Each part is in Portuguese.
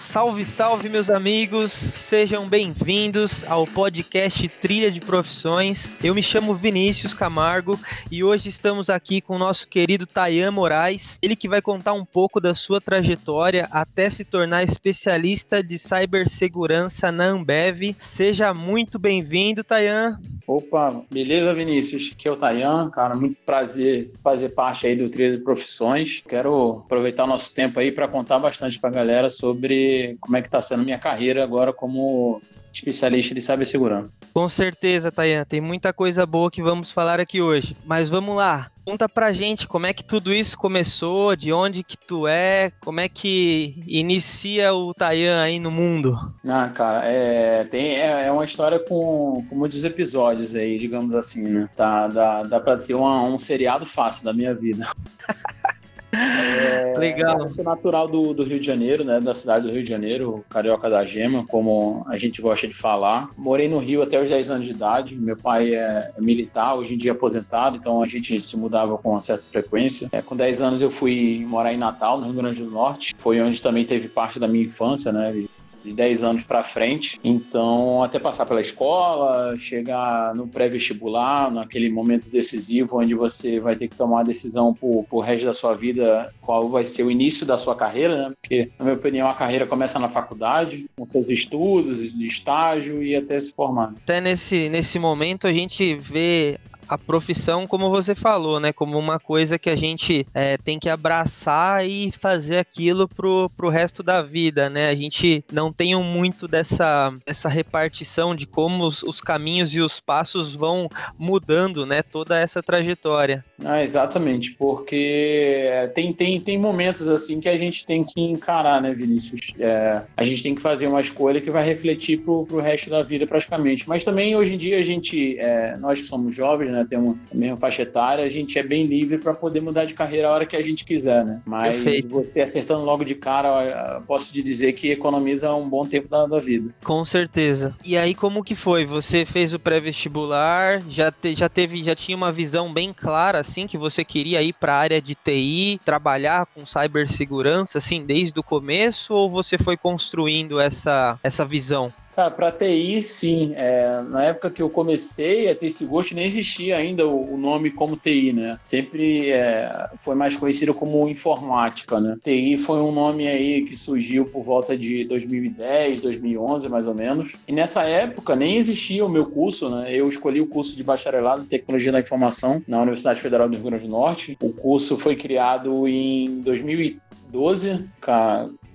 Salve, salve, meus amigos! Sejam bem-vindos ao podcast Trilha de Profissões. Eu me chamo Vinícius Camargo e hoje estamos aqui com o nosso querido Tayan Moraes, ele que vai contar um pouco da sua trajetória até se tornar especialista de cibersegurança na Ambev. Seja muito bem-vindo, Tayan. Opa, beleza, Vinícius? Aqui é o Tayan, cara, muito prazer fazer parte aí do Trilha de Profissões. Quero aproveitar o nosso tempo aí para contar bastante para a galera sobre como é que está sendo minha carreira agora como especialista de cibersegurança. Com certeza, Tayan, tem muita coisa boa que vamos falar aqui hoje. Mas vamos lá, conta pra gente como é que tudo isso começou, de onde que tu é, como é que inicia o Tayan aí no mundo? Ah, cara, é, tem, é, é uma história com, com muitos episódios aí, digamos assim, né? Tá, dá, dá pra ser uma, um seriado fácil da minha vida. É, Legal. Sou natural do, do, Rio de Janeiro, né? Da cidade do Rio de Janeiro, carioca da gema, como a gente gosta de falar. Morei no Rio até os 10 anos de idade. Meu pai é militar, hoje em dia aposentado, então a gente se mudava com uma certa frequência. É, com 10 anos eu fui morar em Natal, no Rio Grande do Norte. Foi onde também teve parte da minha infância, né? De 10 anos para frente. Então, até passar pela escola, chegar no pré-vestibular, naquele momento decisivo onde você vai ter que tomar a decisão por, por resto da sua vida, qual vai ser o início da sua carreira, né? Porque, na minha opinião, a carreira começa na faculdade, com seus estudos, estágio e até se formar. Até nesse, nesse momento a gente vê a profissão, como você falou, né? Como uma coisa que a gente é, tem que abraçar e fazer aquilo pro, pro resto da vida, né? A gente não tem muito dessa essa repartição de como os, os caminhos e os passos vão mudando, né? Toda essa trajetória. Ah, exatamente, porque tem, tem, tem momentos assim que a gente tem que encarar, né, Vinícius? É, a gente tem que fazer uma escolha que vai refletir pro, pro resto da vida praticamente. Mas também hoje em dia a gente, é, nós que somos jovens, né? Né? Temos a mesma faixa etária, a gente é bem livre para poder mudar de carreira a hora que a gente quiser, né? Mas Perfeito. você acertando logo de cara, posso te dizer que economiza um bom tempo da, da vida. Com certeza. E aí, como que foi? Você fez o pré-vestibular, já, te, já teve, já tinha uma visão bem clara, assim, que você queria ir para a área de TI, trabalhar com cibersegurança, assim, desde o começo, ou você foi construindo essa, essa visão? Cara, para TI, sim. É, na época que eu comecei a ter esse gosto, nem existia ainda o, o nome como TI, né? Sempre é, foi mais conhecido como informática, né? TI foi um nome aí que surgiu por volta de 2010, 2011, mais ou menos. E nessa época nem existia o meu curso, né? Eu escolhi o curso de bacharelado em Tecnologia da Informação na Universidade Federal do Rio Grande do Norte. O curso foi criado em 2012,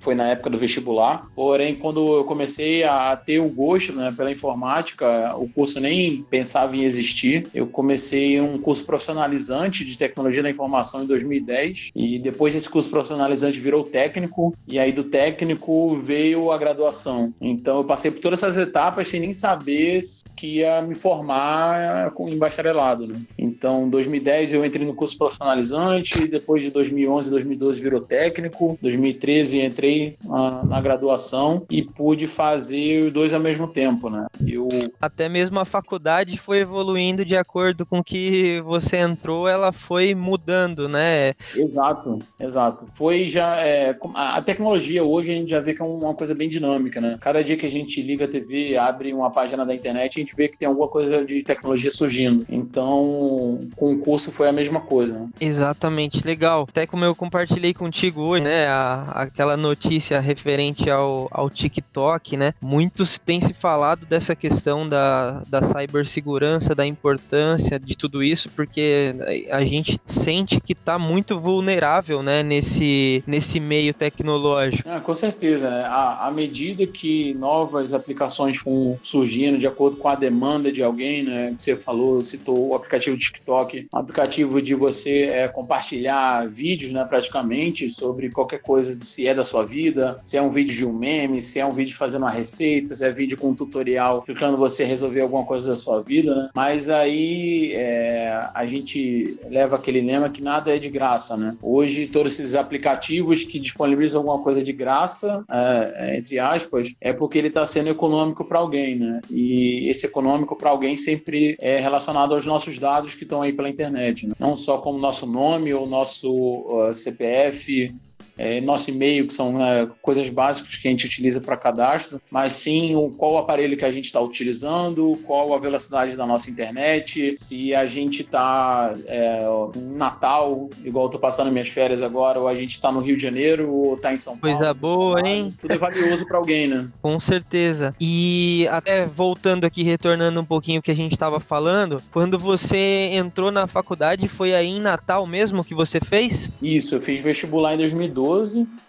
foi na época do vestibular. Porém, quando eu comecei a ter o gosto né, pela informática, o curso nem pensava em existir. Eu comecei um curso profissionalizante de tecnologia da informação em 2010 e depois esse curso profissionalizante virou técnico e aí do técnico veio a graduação. Então eu passei por todas essas etapas sem nem saber que ia me formar em bacharelado. Né? Então, em 2010 eu entrei no curso profissionalizante, depois de 2011, 2012 virou técnico, 2013 entrei na, na, graduação e pude fazer os dois ao mesmo tempo, né? Eu... Até mesmo a faculdade foi evoluindo de acordo com que você entrou, ela foi mudando, né? Exato, exato. Foi já... É, a tecnologia hoje a gente já vê que é uma coisa bem dinâmica, né? Cada dia que a gente liga a TV, abre uma página da internet, a gente vê que tem alguma coisa de tecnologia surgindo. Então, com o curso foi a mesma coisa. Né? Exatamente, legal. Até como eu compartilhei contigo hoje, né? A, aquela notícia notícia referente ao, ao TikTok, né? Muitos têm se falado dessa questão da, da cibersegurança, da importância de tudo isso, porque a gente sente que está muito vulnerável, né? Nesse, nesse meio tecnológico. Ah, com certeza. Né? À, à medida que novas aplicações vão surgindo de acordo com a demanda de alguém, né? Que você falou, citou o aplicativo TikTok, um aplicativo de você é, compartilhar vídeos, né? Praticamente sobre qualquer coisa, se é da sua vida se é um vídeo de um meme, se é um vídeo fazendo uma receita, se é vídeo com um tutorial explicando você resolver alguma coisa da sua vida, né? Mas aí é, a gente leva aquele lema que nada é de graça, né? Hoje, todos esses aplicativos que disponibilizam alguma coisa de graça, é, é entre aspas, é porque ele está sendo econômico para alguém, né? E esse econômico para alguém sempre é relacionado aos nossos dados que estão aí pela internet, né? não só como nosso nome ou nosso uh, CPF é, nosso e-mail, que são é, coisas básicas que a gente utiliza para cadastro, mas sim o, qual o aparelho que a gente está utilizando, qual a velocidade da nossa internet, se a gente está é, em Natal, igual eu tô passando minhas férias agora, ou a gente está no Rio de Janeiro, ou está em São Paulo. Coisa boa, hein? Tudo é valioso para alguém, né? Com certeza. E até voltando aqui, retornando um pouquinho o que a gente estava falando, quando você entrou na faculdade, foi aí em Natal mesmo que você fez? Isso, eu fiz vestibular em 2012,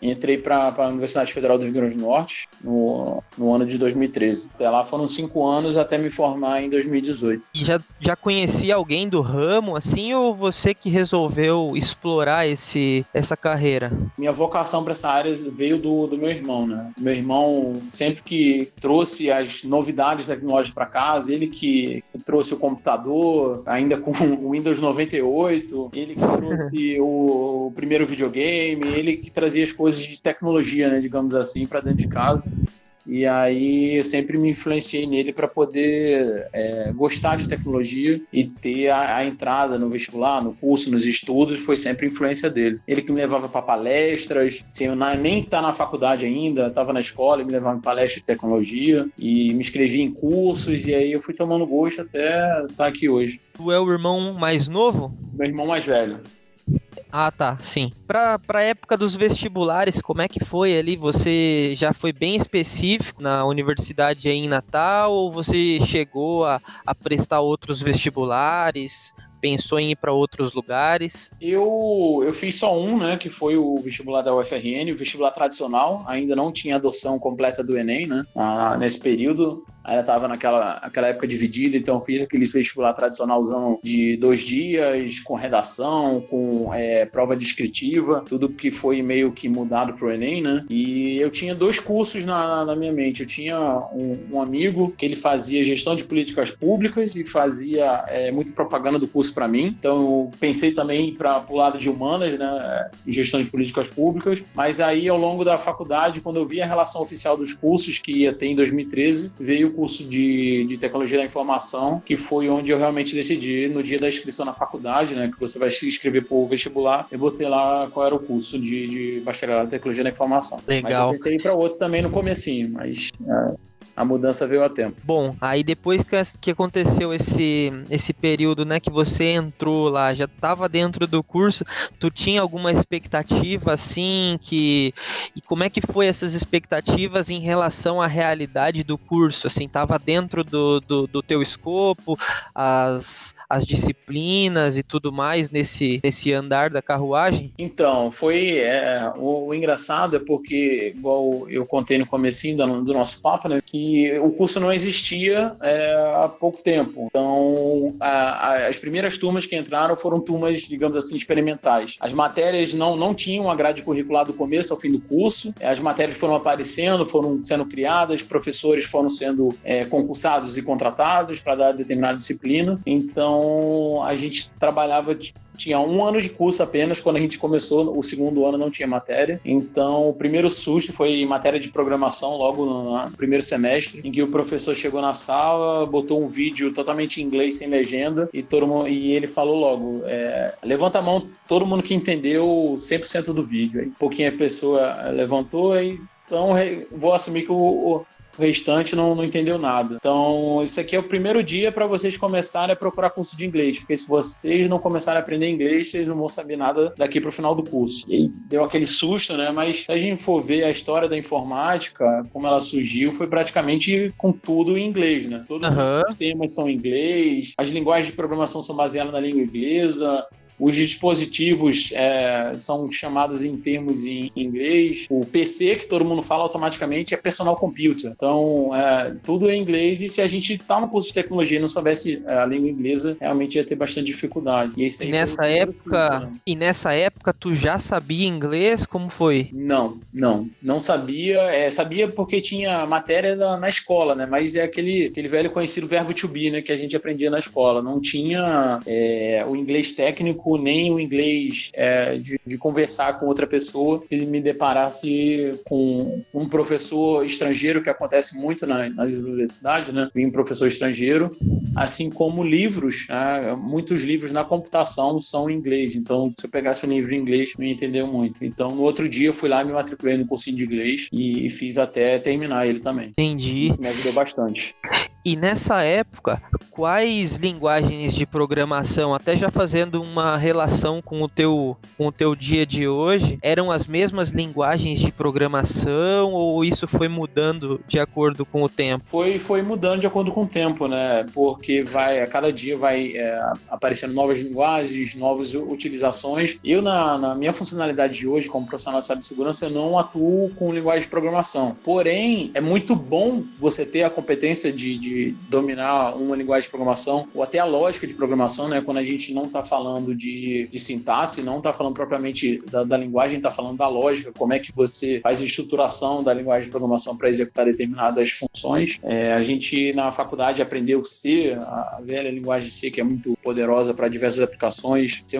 entrei para a Universidade Federal do Rio Grande do Norte no, no ano de 2013. Até lá foram cinco anos até me formar em 2018. E já, já conhecia alguém do ramo, assim, ou você que resolveu explorar esse, essa carreira? Minha vocação para essa área veio do, do meu irmão, né? Meu irmão sempre que trouxe as novidades tecnológicas para casa, ele que trouxe o computador, ainda com o Windows 98, ele que trouxe o primeiro videogame, ele que trazia as coisas de tecnologia, né, digamos assim, para dentro de casa. E aí eu sempre me influenciei nele para poder é, gostar de tecnologia e ter a, a, entrada no vestibular, no curso, nos estudos, foi sempre influência dele. Ele que me levava para palestras, sem eu nem estar tá na faculdade ainda, estava na escola, me levava em palestras de tecnologia e me inscrevi em cursos e aí eu fui tomando gosto até estar tá aqui hoje. Tu é o irmão mais novo? Meu irmão mais velho. Ah, tá, sim. Pra, pra época dos vestibulares, como é que foi ali? Você já foi bem específico na universidade aí em Natal ou você chegou a, a prestar outros vestibulares? pensou em ir para outros lugares? Eu, eu fiz só um, né, que foi o vestibular da UFRN, o vestibular tradicional, ainda não tinha adoção completa do Enem, né, ah, nesse período. Ainda estava naquela aquela época dividida, então fiz aquele vestibular tradicionalzão de dois dias, com redação, com é, prova descritiva, tudo que foi meio que mudado para o Enem, né? E eu tinha dois cursos na, na minha mente. Eu tinha um, um, amigo que ele fazia gestão de políticas públicas e fazia é, muita propaganda do curso para mim. Então eu pensei também para o lado de humanas, né? Gestão de políticas públicas. Mas aí ao longo da faculdade, quando eu vi a relação oficial dos cursos que ia ter em 2013, veio curso de, de tecnologia da informação, que foi onde eu realmente decidi, no dia da inscrição na faculdade, né, que você vai se inscrever o vestibular, eu botei lá qual era o curso de, de bacharelado em tecnologia da informação. Legal. Mas eu pensei em ir para outro também no comecinho, mas... É a mudança veio a tempo. Bom, aí depois que, aconteceu esse, esse período, né, que você entrou lá, já estava dentro do curso, tu tinha alguma expectativa assim que e como é que foi essas expectativas em relação à realidade do curso? Assim, estava dentro do, do, do, teu escopo, as, as disciplinas e tudo mais nesse, nesse andar da carruagem? Então, foi é, o, o, engraçado é porque igual eu contei no comecinho do, do nosso papo, né, que o curso não existia é, há pouco tempo. Então, a, a, as primeiras turmas que entraram foram turmas, digamos assim, experimentais. As matérias não, não tinham a grade curricular do começo ao fim do curso, as matérias foram aparecendo, foram sendo criadas, professores foram sendo é, concursados e contratados para dar determinada disciplina. Então, a gente trabalhava tinha um ano de curso apenas quando a gente começou, o segundo ano não tinha matéria. Então, o primeiro susto foi matéria de programação logo no, primeiro semestre, em que o professor chegou na sala, botou um vídeo totalmente em inglês sem legenda e todo mundo, e ele falou logo: é, levanta a mão todo mundo que entendeu 100% do vídeo. Aí, pouquinho a pessoa levantou e então vou assumir que o, o restante não, não entendeu nada. Então, isso aqui é o primeiro dia para vocês começarem a procurar curso de inglês, porque se vocês não começarem a aprender inglês, vocês não vão saber nada daqui para o final do curso. E aí deu aquele susto, né? Mas se a gente for ver a história da informática, como ela surgiu, foi praticamente com tudo em inglês, né? Todos uhum. os sistemas são em inglês, as linguagens de programação são baseadas na língua inglesa, os dispositivos é, são chamados em termos em inglês. O PC, que todo mundo fala automaticamente, é personal computer. Então, é, tudo é inglês e se a gente está no curso de tecnologia e não soubesse é, a língua inglesa, realmente ia ter bastante dificuldade. E, e nessa época, né? e nessa época tu já sabia inglês? Como foi? Não, não, não sabia. É, sabia porque tinha matéria na, na, escola, né? Mas é aquele, aquele velho conhecido verbo to be, né? Que a gente aprendia na escola. Não tinha é, o inglês técnico nem o inglês é, de, de, conversar com outra pessoa, se me deparasse com um professor estrangeiro, que acontece muito na, nas universidades, né? Vim um professor estrangeiro, assim como livros, né? muitos livros na computação são em inglês, então se eu pegasse um livro em inglês, não ia entender muito. Então, no outro dia, eu fui lá, me matriculei no cursinho de inglês e, fiz até terminar ele também. Entendi. Isso me ajudou bastante. E nessa época, quais linguagens de programação, até já fazendo uma relação com o teu, com o teu dia de hoje, eram as mesmas linguagens de programação ou isso foi mudando de acordo com o tempo? Foi, foi mudando de acordo com o tempo, né? Porque vai, a cada dia vai é, aparecendo novas linguagens, novas utilizações. Eu, na, na minha funcionalidade de hoje, como profissional de cibersegurança, eu não atuo com linguagem de programação. Porém, é muito bom você ter a competência de, de dominar uma linguagem de programação ou até a lógica de programação, né? Quando a gente não está falando de, de sintaxe, não está falando propriamente da, da linguagem, está falando da lógica, como é que você faz a estruturação da linguagem de programação para executar determinadas funções. É, a gente na faculdade aprendeu C, a velha linguagem C, que é muito poderosa para diversas aplicações, C++,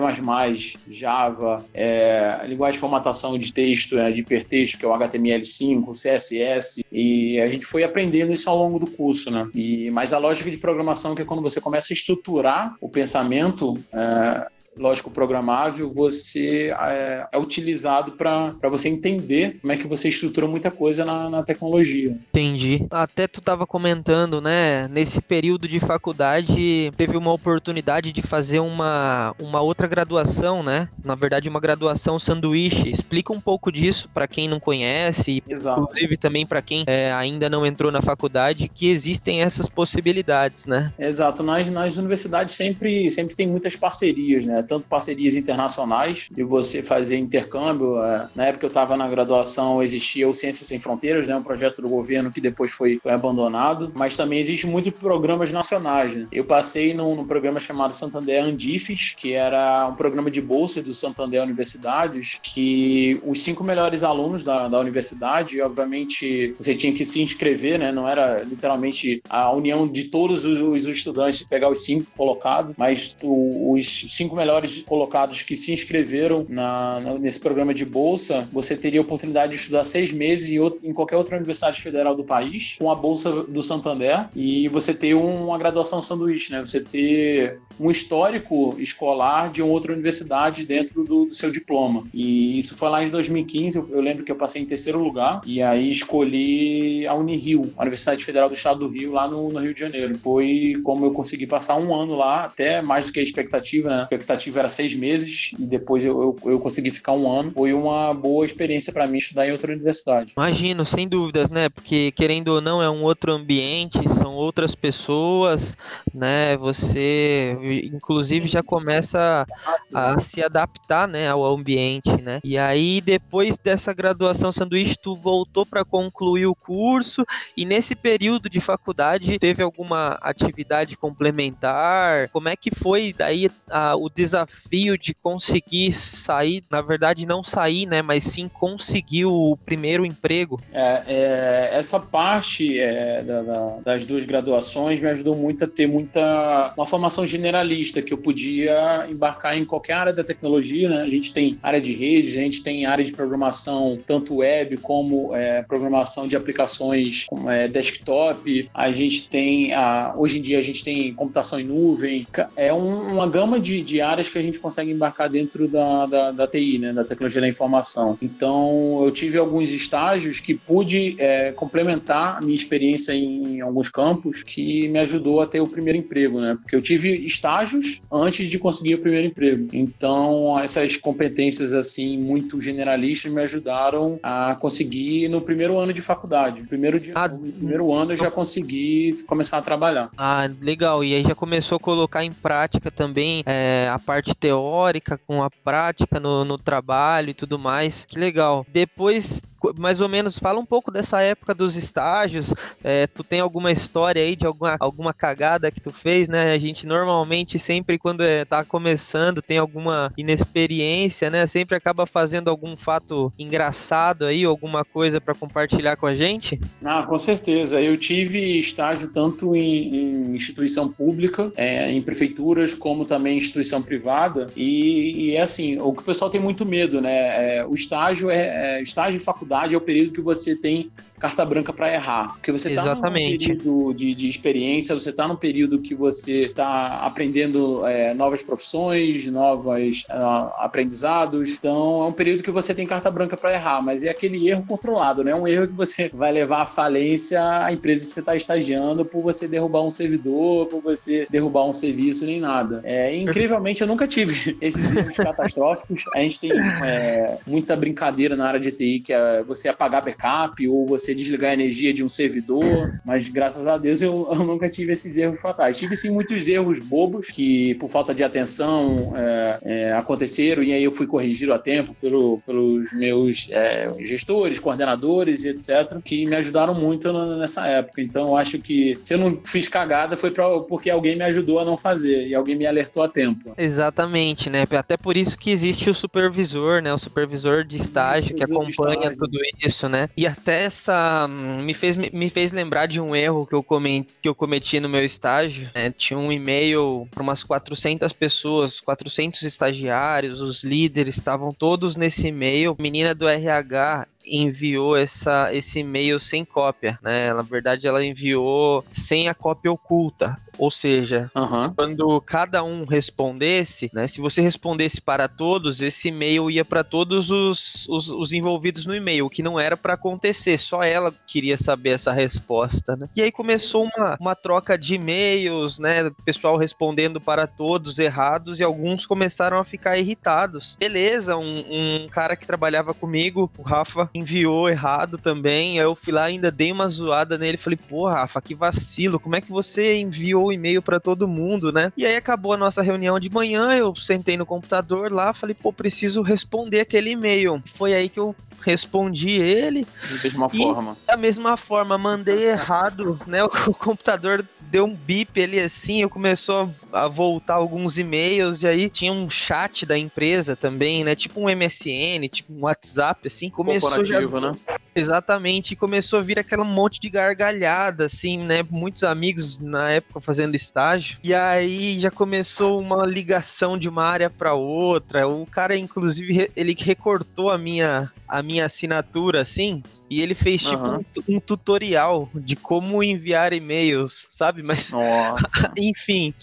Java, é, a linguagem de formatação de texto, né, de hipertexto, que é o HTML5, CSS, e a gente foi aprendendo isso ao longo do curso, né? E mas a lógica de programação que é quando você começa a estruturar o pensamento é, lógico programável, você é, é utilizado para você entender como é que você estrutura muita coisa na, na tecnologia. Entendi. Até tu estava comentando, né? Nesse período de faculdade, teve uma oportunidade de fazer uma, uma outra graduação, né? Na verdade, uma graduação sanduíche. Explica um pouco disso para quem não conhece, Exato. inclusive também para quem é, ainda não entrou na faculdade, que existem essas possibilidades, né? Exato. Nas, nas universidades sempre, sempre tem muitas parcerias, né? Tanto parcerias internacionais, de você fazer intercâmbio. É, na época eu estava na graduação, existia o Ciências Sem Fronteiras, né, um projeto do governo que depois foi, foi abandonado, mas também existe muitos programas nacionais. Né? Eu passei num, num, programa chamado Santander Andifes, que era um programa de bolsa do Santander Universidades, que os cinco melhores alunos da, da universidade, obviamente, você tinha que se inscrever, né? não era literalmente a união de todos os, os estudantes, pegar os cinco colocados, mas o, os cinco melhores melhores colocados que se inscreveram na, nesse programa de bolsa, você teria a oportunidade de estudar seis meses em, outro, em, qualquer outra universidade federal do país, com a bolsa do Santander, e você ter uma graduação sanduíche, né? Você ter um histórico escolar de outra universidade dentro do, do seu diploma. E isso foi lá em 2015, eu, eu lembro que eu passei em terceiro lugar, e aí escolhi a Unirio, a Universidade Federal do Estado do Rio, lá no, no Rio de Janeiro. Foi como eu consegui passar um ano lá, até mais do que a expectativa, né? A expectativa expectativa era seis meses e depois eu, eu, eu consegui ficar um ano. Foi uma boa experiência para mim estudar em outra universidade. Imagino, sem dúvidas, né? Porque querendo ou não é um outro ambiente, são outras pessoas, né? Você, inclusive, já começa a, se adaptar, né, ao ambiente, né? E aí depois dessa graduação sanduíche, tu voltou para concluir o curso e nesse período de faculdade teve alguma atividade complementar? Como é que foi daí a, o desafio desafio de conseguir sair, na verdade não sair, né, mas sim conseguir o primeiro emprego? É, é, essa parte é, da, da, das duas graduações me ajudou muito a ter muita uma formação generalista que eu podia embarcar em qualquer área da tecnologia, né? A gente tem área de rede, a gente tem área de programação tanto web como é, programação de aplicações como, é, desktop. A gente tem a, hoje em dia a gente tem computação em nuvem. É um, uma gama de, de áreas áreas que a gente consegue embarcar dentro da, da, da TI, né, da tecnologia da informação. Então, eu tive alguns estágios que pude é, complementar a minha experiência em, alguns campos que me ajudou a ter o primeiro emprego, né? Porque eu tive estágios antes de conseguir o primeiro emprego. Então, essas competências assim muito generalistas me ajudaram a conseguir no primeiro ano de faculdade. No primeiro, dia, ah, primeiro ano eu já consegui começar a trabalhar. Ah, legal. E aí já começou a colocar em prática também é, a parte teórica com a prática no, no trabalho e tudo mais. Que legal. Depois mais ou menos, fala um pouco dessa época dos estágios. É, tu tem alguma história aí de alguma, alguma cagada que tu fez, né? A gente normalmente, sempre quando é, tá começando, tem alguma inexperiência, né? Sempre acaba fazendo algum fato engraçado aí, alguma coisa para compartilhar com a gente? Ah, com certeza. Eu tive estágio tanto em, em instituição pública, é, em prefeituras, como também instituição privada. E, e, é assim, o que o pessoal tem muito medo, né? É, o estágio é, é estágio faculdade faculdade é o período que você tem carta branca para errar. Porque você está num período de, de experiência, você está num período que você está aprendendo é, novas profissões, novos uh, aprendizados. Então, é um período que você tem carta branca para errar, mas é aquele erro controlado, né? É um erro que você vai levar à falência a empresa que você está estagiando por você derrubar um servidor, por você derrubar um serviço, nem nada. É, incrivelmente, eu nunca tive esses erros catastróficos. A gente tem é, muita brincadeira na área de TI, que é você apagar backup ou você desligar a energia de um servidor, mas graças a Deus eu, eu nunca tive esses erros fatais. Tive sim muitos erros bobos que, por falta de atenção, é, é, aconteceram e aí eu fui corrigido a tempo pelo, pelos meus é, gestores, coordenadores e etc., que me ajudaram muito nessa época. Então eu acho que se eu não fiz cagada foi pra, porque alguém me ajudou a não fazer e alguém me alertou a tempo. Exatamente, né? Até por isso que existe o supervisor, né? O supervisor de estágio que acompanha tudo isso, né? E até essa me fez, me fez lembrar de um erro que eu, cometi, que eu cometi no meu estágio. Né? Tinha um e-mail para umas 400 pessoas, 400 estagiários, os líderes estavam todos nesse e-mail. Menina do RH enviou essa, esse e-mail sem cópia, né? Na verdade, ela enviou sem a cópia oculta. Ou seja, uhum. quando cada um respondesse, né? Se você respondesse para todos, esse e-mail ia para todos os, os, os, envolvidos no e-mail, o que não era para acontecer. Só ela queria saber essa resposta, né? E aí começou uma, uma troca de e-mails, né? Pessoal respondendo para todos errados e alguns começaram a ficar irritados. Beleza, um, um cara que trabalhava comigo, o Rafa, enviou errado também. Aí eu fui lá, ainda dei uma zoada nele. Falei, pô, Rafa, que vacilo. Como é que você enviou o e-mail para todo mundo, né? E aí acabou a nossa reunião de manhã. Eu sentei no computador lá, falei, pô, preciso responder aquele e-mail. Foi aí que eu respondi ele. Da mesma forma. Da mesma forma, mandei errado, né? O, o computador deu um bip ali assim, eu começou a voltar alguns e-mails, e aí tinha um chat da empresa também, né? Tipo um MSN, tipo um WhatsApp, assim, começou já... né? Exatamente, e começou a vir aquele monte de gargalhada, assim, né? Muitos amigos na época fazendo estágio, e aí já começou uma ligação de uma área para outra. O cara, inclusive, ele recortou a minha a minha assinatura, assim, e ele fez tipo uhum. um, um, tutorial de como enviar e-mails, sabe? Mas, enfim,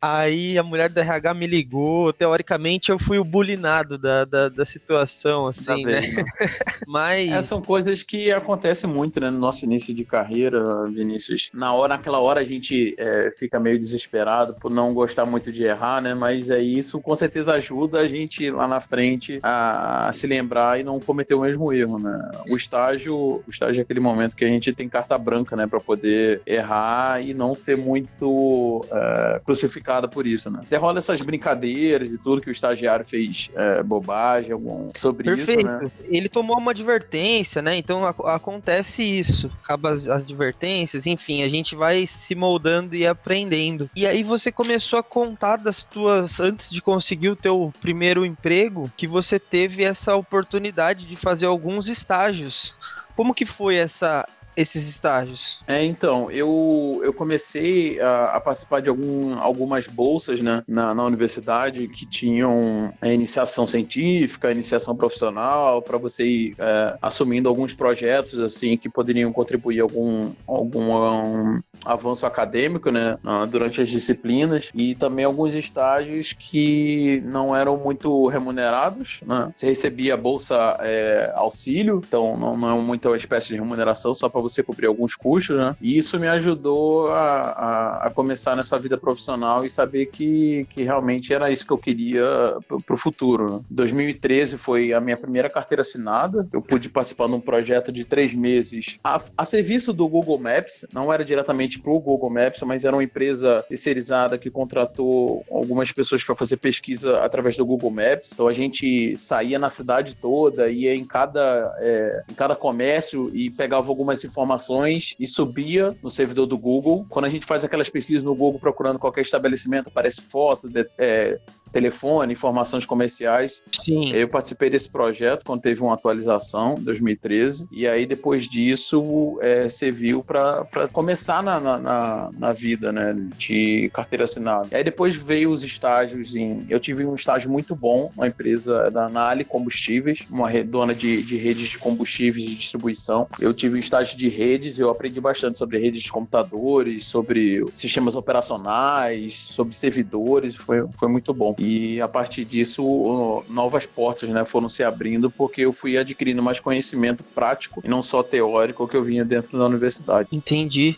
aí a mulher do RH me ligou, teoricamente eu fui o bulinado da, da, da situação, assim, né? né? Mas... É, são coisas que acontecem muito, né, no nosso início de carreira, Vinícius. Na hora, naquela hora a gente é, fica meio desesperado por não gostar muito de errar, né? Mas é isso com certeza ajuda a gente lá na frente a, a se lembrar e não cometer o mesmo erro, né? O estágio, o estágio é aquele momento que a gente tem carta branca, né, para poder errar e não ser muito é, crucificada por isso, né? Até rola essas brincadeiras e tudo que o estagiário fez é, bobagem algum, sobre Perfeito. isso, né? Ele tomou uma advertência, né? Então a, acontece isso, acaba as, as advertências, enfim, a gente vai se moldando e aprendendo. E aí você começou a contar das tuas antes de conseguir o teu primeiro emprego, que você teve essa oportunidade de fazer alguns estágios. Como que foi essa esses estágios? É, então, eu, eu comecei a, a participar de algum, algumas bolsas né, na, na universidade que tinham a iniciação científica, a iniciação profissional, para você ir é, assumindo alguns projetos assim que poderiam contribuir algum, algum um, avanço acadêmico né, durante as disciplinas e também alguns estágios que não eram muito remunerados. Né? Você recebia bolsa é, auxílio, então não, não é muita uma espécie de remuneração, só para você cobrir alguns custos, né? E isso me ajudou a, a, a, começar nessa vida profissional e saber que, que realmente era isso que eu queria para o futuro. 2013 foi a minha primeira carteira assinada. Eu pude participar de um projeto de três meses a, a serviço do Google Maps, não era diretamente para o Google Maps, mas era uma empresa terceirizada que contratou algumas pessoas para fazer pesquisa através do Google Maps. Então a gente saía na cidade toda, ia em cada, é, em cada comércio e pegava algumas informações informações e subia no servidor do Google. Quando a gente faz aquelas pesquisas no Google procurando qualquer estabelecimento, aparece foto, de, é, telefone, informações comerciais. Sim. Eu participei desse projeto quando teve uma atualização, em 2013, e aí depois disso é, serviu para começar na, na, na, vida né, de carteira assinada. E aí depois veio os estágios em. Eu tive um estágio muito bom, uma empresa da Nale Combustíveis, uma dona de, de redes de combustíveis de distribuição. Eu tive um estágio de redes, eu aprendi bastante sobre redes de computadores, sobre sistemas operacionais, sobre servidores, foi, foi muito bom. E a partir disso, novas portas né, foram se abrindo, porque eu fui adquirindo mais conhecimento prático e não só teórico que eu vinha dentro da universidade. Entendi.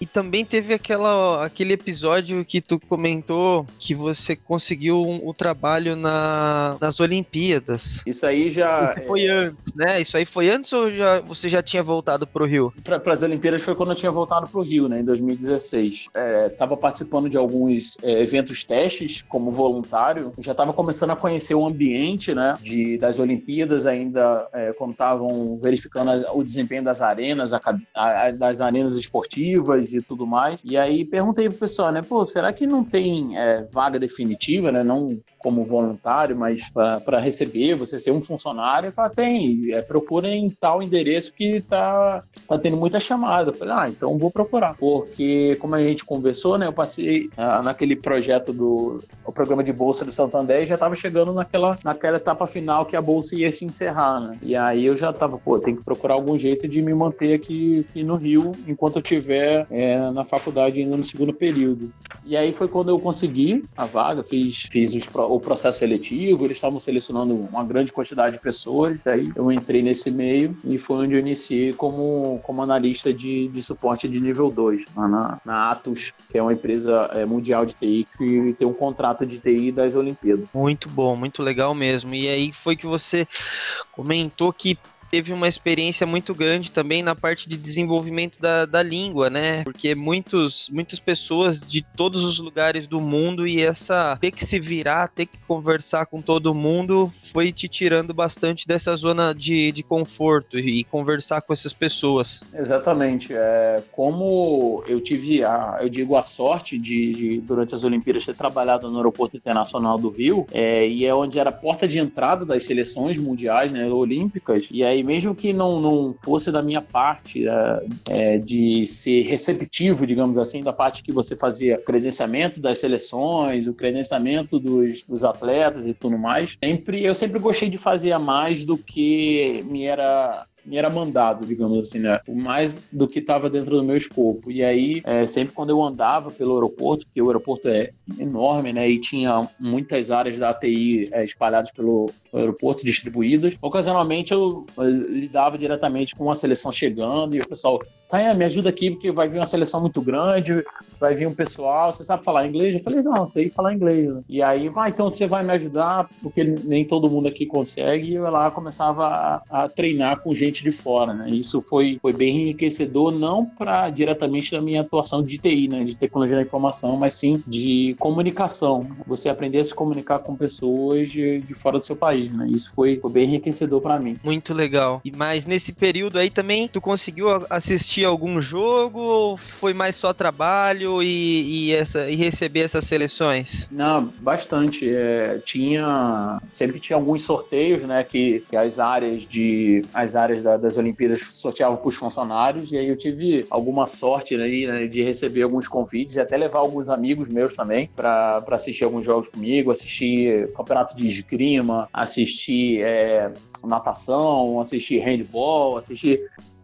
E também teve aquela, aquele episódio que tu comentou que você conseguiu um, o trabalho na, nas Olimpíadas. Isso aí já. Isso foi antes, né? Isso aí foi antes ou já, você já tinha voltado pro Rio? Para as Olimpíadas foi quando eu tinha voltado pro Rio, né? Em 2016. É, tava participando de alguns é, eventos testes como voluntário. Já estava começando a conhecer o ambiente, né? De, das Olimpíadas, ainda é, quando estavam verificando as, o desempenho das arenas, a, a, das arenas esportivas e tudo mais. E aí perguntei pro pessoal, né? Pô, será que não tem é, vaga definitiva, né? Não como voluntário, mas para receber, você ser um funcionário, fala, tem, é, procura em tal endereço que tá, tá tendo muita chamada. Eu falei, ah, então vou procurar. Porque, como a gente conversou, né, eu passei ah, naquele projeto do o programa de bolsa do Santander e já estava chegando naquela, naquela etapa final que a bolsa ia se encerrar, né? E aí eu já tava, pô, tem que procurar algum jeito de me manter aqui, aqui no Rio enquanto eu estiver é, na faculdade ainda no segundo período. E aí foi quando eu consegui a vaga, fiz, fiz os, o processo seletivo, eles estavam selecionando uma grande quantidade de pessoas, aí eu entrei nesse meio e foi onde eu iniciei como, como analista de, de suporte de nível 2, na, na Atos, que é uma empresa é, mundial de TI que tem um contrato de TI das Olimpíadas. Muito bom, muito legal mesmo. E aí foi que você comentou que teve uma experiência muito grande também na parte de desenvolvimento da, da língua, né? Porque muitos, muitas pessoas de todos os lugares do mundo e essa ter que se virar, ter que conversar com todo mundo foi te tirando bastante dessa zona de, de conforto e conversar com essas pessoas. Exatamente. É, como eu tive, a, eu digo, a sorte de, de, durante as Olimpíadas, ter trabalhado no Aeroporto Internacional do Rio, é, e é onde era a porta de entrada das seleções mundiais, né, olímpicas, e aí e mesmo que não, não fosse da minha parte é, é, de ser receptivo, digamos assim, da parte que você fazia credenciamento das seleções, o credenciamento dos, dos atletas e tudo mais, sempre eu sempre gostei de fazer a mais do que me era me era mandado, digamos assim, né? Mais do que estava dentro do meu escopo. E aí, é, sempre quando eu andava pelo aeroporto, porque o aeroporto é enorme, né? E tinha muitas áreas da ATI é, espalhadas pelo aeroporto, distribuídas. Ocasionalmente eu, eu lidava diretamente com uma seleção chegando e o pessoal, tá, me ajuda aqui porque vai vir uma seleção muito grande, vai vir um pessoal, você sabe falar inglês? Eu falei, não, sei falar inglês. E aí, vai, ah, então você vai me ajudar, porque nem todo mundo aqui consegue. E eu lá começava a, a treinar com gente de fora, né? Isso foi, foi bem enriquecedor, não para diretamente da minha atuação de TI, né? De tecnologia da informação, mas sim de comunicação. Você aprender a se comunicar com pessoas de, de fora do seu país, né? Isso foi, foi bem enriquecedor para mim. Muito legal. E mas nesse período aí também, tu conseguiu assistir algum jogo ou foi mais só trabalho e, e essa, e receber essas seleções? Não, bastante. É, tinha sempre tinha alguns sorteios, né? Que, que as áreas de as áreas da, das Olimpíadas sorteavam para os funcionários, e aí eu tive alguma sorte né, de receber alguns convites e até levar alguns amigos meus também para assistir alguns jogos comigo, assistir campeonato de esgrima, assistir é, natação, assistir handball, assistir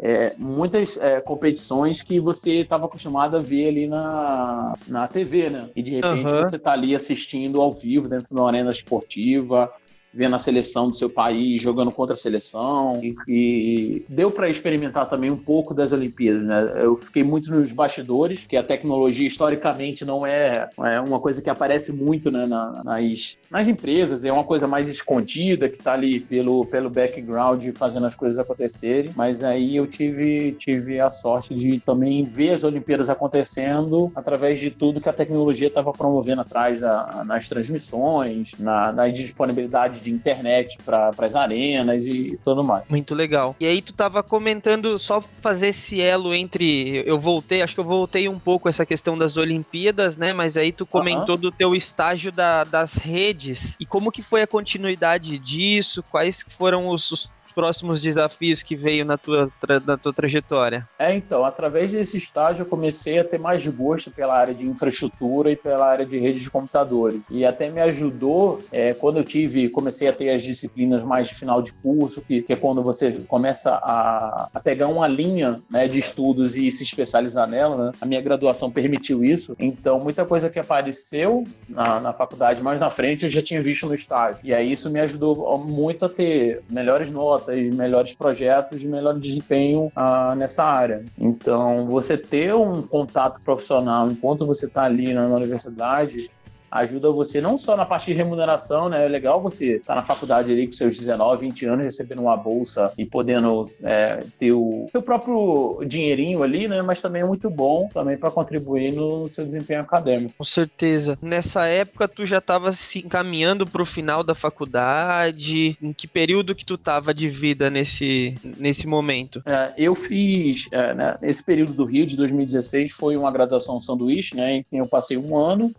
é, muitas é, competições que você estava acostumado a ver ali na, na TV, né? E de repente uhum. você está ali assistindo ao vivo dentro de uma arena esportiva, vendo a seleção do seu país, jogando contra a seleção. E, e deu para experimentar também um pouco das Olimpíadas, né? Eu fiquei muito nos bastidores, que a tecnologia historicamente não é, é uma coisa que aparece muito né, nas, nas empresas, é uma coisa mais escondida, que está ali pelo, pelo background fazendo as coisas acontecerem. Mas aí eu tive, tive a sorte de também ver as Olimpíadas acontecendo através de tudo que a tecnologia estava promovendo atrás da, nas transmissões, na, na disponibilidade de internet para as arenas e tudo mais. Muito legal. E aí tu tava comentando só fazer esse elo entre eu voltei, acho que eu voltei um pouco essa questão das Olimpíadas, né? Mas aí tu comentou do teu estágio da, das redes e como que foi a continuidade disso, quais foram os, os próximos desafios que veio na tua, na tua trajetória? É, então, através desse estágio eu comecei a ter mais gosto pela área de infraestrutura e pela área de redes de computadores. E até me ajudou é, quando eu tive, comecei a ter as disciplinas mais de final de curso, que, que é quando você começa a, a pegar uma linha né, de estudos e se especializar nela. Né? A minha graduação permitiu isso. Então, muita coisa que apareceu na, na faculdade mais na frente eu já tinha visto no estágio. E aí isso me ajudou muito a ter melhores notas notas, melhores projetos e melhor desempenho ah, nessa área. Então, você ter um contato profissional enquanto você está ali na universidade ajuda você não só na parte de remuneração, né? É legal você estar tá na faculdade ali com seus 19, 20 anos, recebendo uma bolsa e podendo é, ter o seu próprio dinheirinho ali, né? Mas também é muito bom também para contribuir no seu desempenho acadêmico. Com certeza. Nessa época, tu já estava se encaminhando para o final da faculdade? Em que período que tu estava de vida nesse, nesse momento? É, eu fiz, é, né, esse período do Rio de 2016 foi uma graduação sanduíche, né? Em que eu passei um ano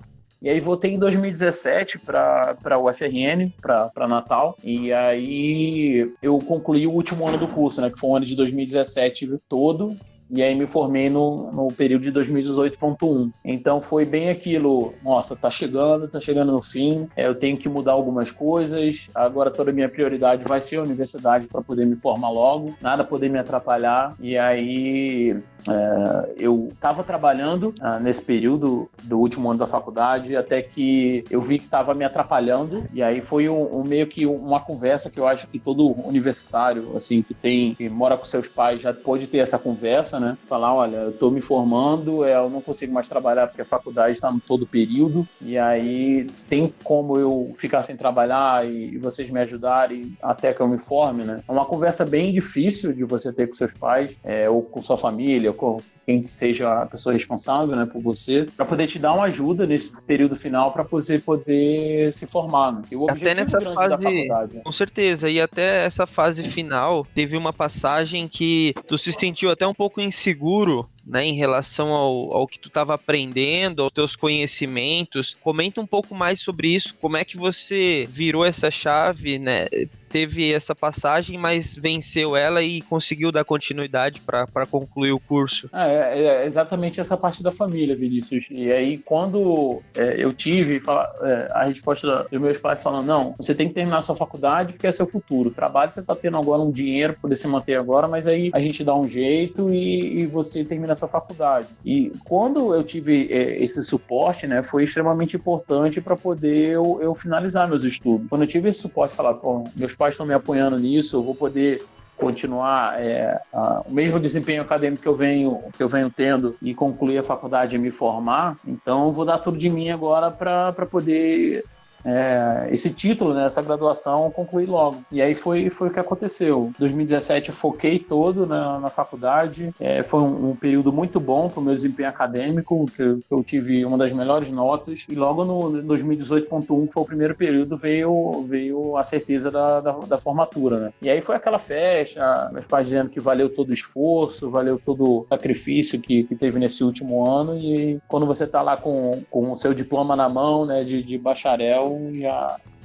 e aí voltei em 2017 para a UFRN, para Natal. E aí eu concluí o último ano do curso, né? Que foi o ano de 2017 todo. E aí me formei no, no período de 2018.1. Então foi bem aquilo, nossa, tá chegando, tá chegando no fim, é, eu tenho que mudar algumas coisas, agora toda a minha prioridade vai ser a universidade para poder me formar logo, nada poder me atrapalhar. E aí é, eu estava trabalhando ah, nesse período do último ano da faculdade até que eu vi que estava me atrapalhando e aí foi um, um, meio que uma conversa que eu acho que todo universitário assim que tem que mora com seus pais já pode ter essa conversa, né? Falar, olha, eu estou me formando, é, eu não consigo mais trabalhar porque a faculdade está no todo período e aí tem como eu ficar sem trabalhar e, vocês me ajudarem até que eu me forme, né? É uma conversa bem difícil de você ter com seus pais é, ou com sua família com quem seja a pessoa responsável né, por você, para poder te dar uma ajuda nesse período final para você poder se formar. Né? o até nessa fase, né? com certeza, e até essa fase final, teve uma passagem que tu se sentiu até um pouco inseguro né, em relação ao, ao que tu estava aprendendo, aos teus conhecimentos. Comenta um pouco mais sobre isso, como é que você virou essa chave, né? Teve essa passagem, mas venceu ela e conseguiu dar continuidade para concluir o curso. É, é, é, exatamente essa parte da família, Vinícius. E aí, quando é, eu tive é, a resposta dos meus pais falando: não, você tem que terminar sua faculdade porque é seu futuro. O trabalho você está tendo agora um dinheiro para poder se manter agora, mas aí a gente dá um jeito e, e você termina nessa faculdade. E quando eu tive é, esse suporte, né, foi extremamente importante para poder eu, eu, finalizar meus estudos. Quando eu tive esse suporte, falar, pô, meus pais estão me apoiando nisso, eu vou poder continuar é, a, o mesmo desempenho acadêmico que eu venho que eu venho tendo e concluir a faculdade e me formar, então vou dar tudo de mim agora para poder é, esse título, né, essa graduação, concluí logo. E aí foi, foi o que aconteceu. Em 2017 eu foquei todo na, na faculdade, é, foi um, um, período muito bom para o meu desempenho acadêmico, que eu, que eu, tive uma das melhores notas, e logo no 2018.1, que foi o primeiro período, veio, veio a certeza da, da, da, formatura, né? E aí foi aquela festa, meus pais dizendo que valeu todo o esforço, valeu todo o sacrifício que, que teve nesse último ano, e quando você está lá com, com o seu diploma na mão, né, de, de bacharel, e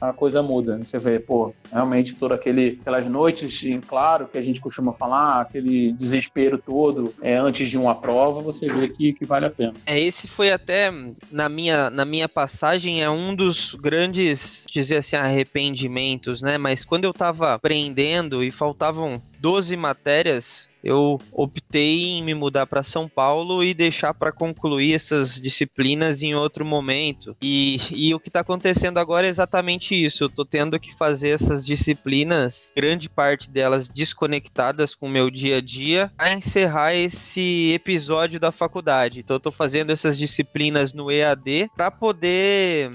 a, coisa muda. Você vê, pô, realmente todas aquele, aquelas noites em claro que a gente costuma falar, aquele desespero todo é, antes de uma prova, você vê que, que vale a pena. É, esse foi até, na minha, na minha passagem, é um dos grandes, dizer assim, arrependimentos, né? Mas quando eu tava aprendendo e faltavam 12 matérias, eu optei em me mudar para São Paulo e deixar para concluir essas disciplinas em outro momento. E, e o que está acontecendo agora é exatamente isso. Eu estou tendo que fazer essas disciplinas, grande parte delas desconectadas com o meu dia a dia, a encerrar esse episódio da faculdade. Então, eu estou fazendo essas disciplinas no EAD para poder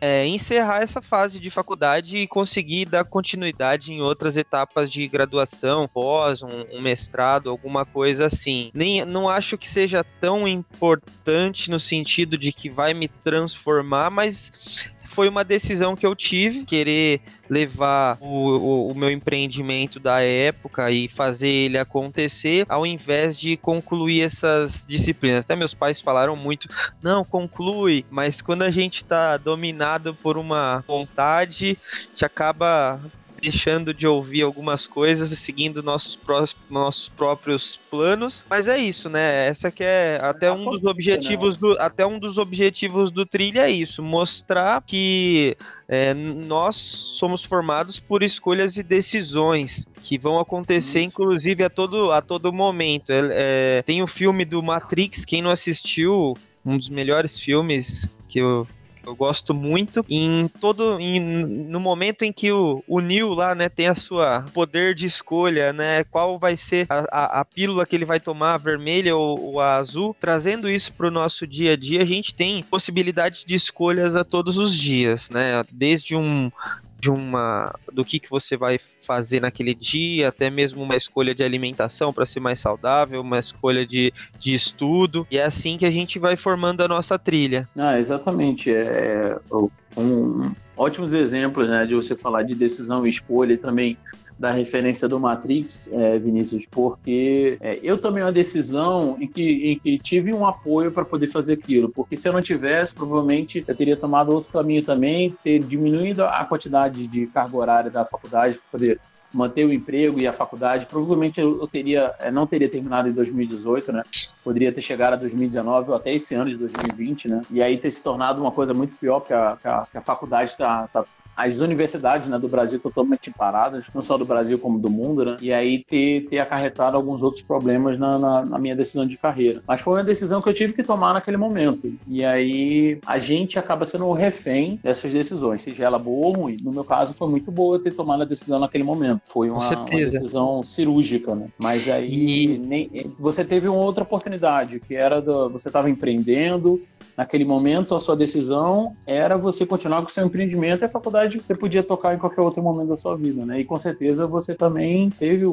é, encerrar essa fase de faculdade e conseguir dar continuidade em outras etapas de graduação, pós, um, um, mestrado, alguma coisa assim. Nem, não acho que seja tão importante no sentido de que vai me transformar, mas foi uma decisão que eu tive, querer levar o, o, o, meu empreendimento da época e fazer ele acontecer, ao invés de concluir essas disciplinas. Até meus pais falaram muito, não, conclui, mas quando a gente está dominado por uma vontade, te acaba deixando de ouvir algumas coisas e seguindo nossos, pró nossos próprios planos. Mas é isso, né? Essa que é até um dos objetivos do até um dos objetivos do trilha é isso, mostrar que é, nós somos formados por escolhas e decisões que vão acontecer, isso. inclusive, a todo, a todo momento. É, é, tem o filme do Matrix, quem não assistiu, um dos melhores filmes que eu eu gosto muito. em todo. Em, no momento em que o, o Neil lá, né, tem a sua poder de escolha, né? Qual vai ser a, a, a pílula que ele vai tomar, a vermelha ou, ou a azul, trazendo isso para o nosso dia a dia, a gente tem possibilidade de escolhas a todos os dias, né? Desde um de uma do que, que você vai fazer naquele dia, até mesmo uma escolha de alimentação para ser mais saudável, uma escolha de, de estudo, e é assim que a gente vai formando a nossa trilha. Ah, exatamente. É, é um, ótimos exemplos né, de você falar de decisão e escolha e também da referência do Matrix, é, Vinícius, porque é, eu tomei uma decisão em que, em que tive um apoio para poder fazer aquilo, porque se eu não tivesse, provavelmente eu teria tomado outro caminho também, ter diminuído a quantidade de carga horária da faculdade para poder manter o emprego e a faculdade. Provavelmente eu, teria, é, não teria terminado em 2018, né? Poderia ter chegado a 2019 ou até esse ano de 2020, né? E aí ter se tornado uma coisa muito pior, porque a, a, a faculdade está tá as universidades né, do Brasil totalmente paradas, não só do Brasil como do mundo, né? E aí ter, ter acarretado alguns outros problemas na, na, na, minha decisão de carreira. Mas foi uma decisão que eu tive que tomar naquele momento. E aí a gente acaba sendo o refém dessas decisões, seja ela boa ou ruim. No meu caso, foi muito boa ter tomado a decisão naquele momento. Foi uma, uma decisão cirúrgica, né? Mas aí e... nem, você teve uma outra oportunidade, que era do, você estava empreendendo, naquele momento a sua decisão era você continuar com o seu empreendimento e a faculdade você podia tocar em qualquer outro momento da sua vida, né? E com certeza você também teve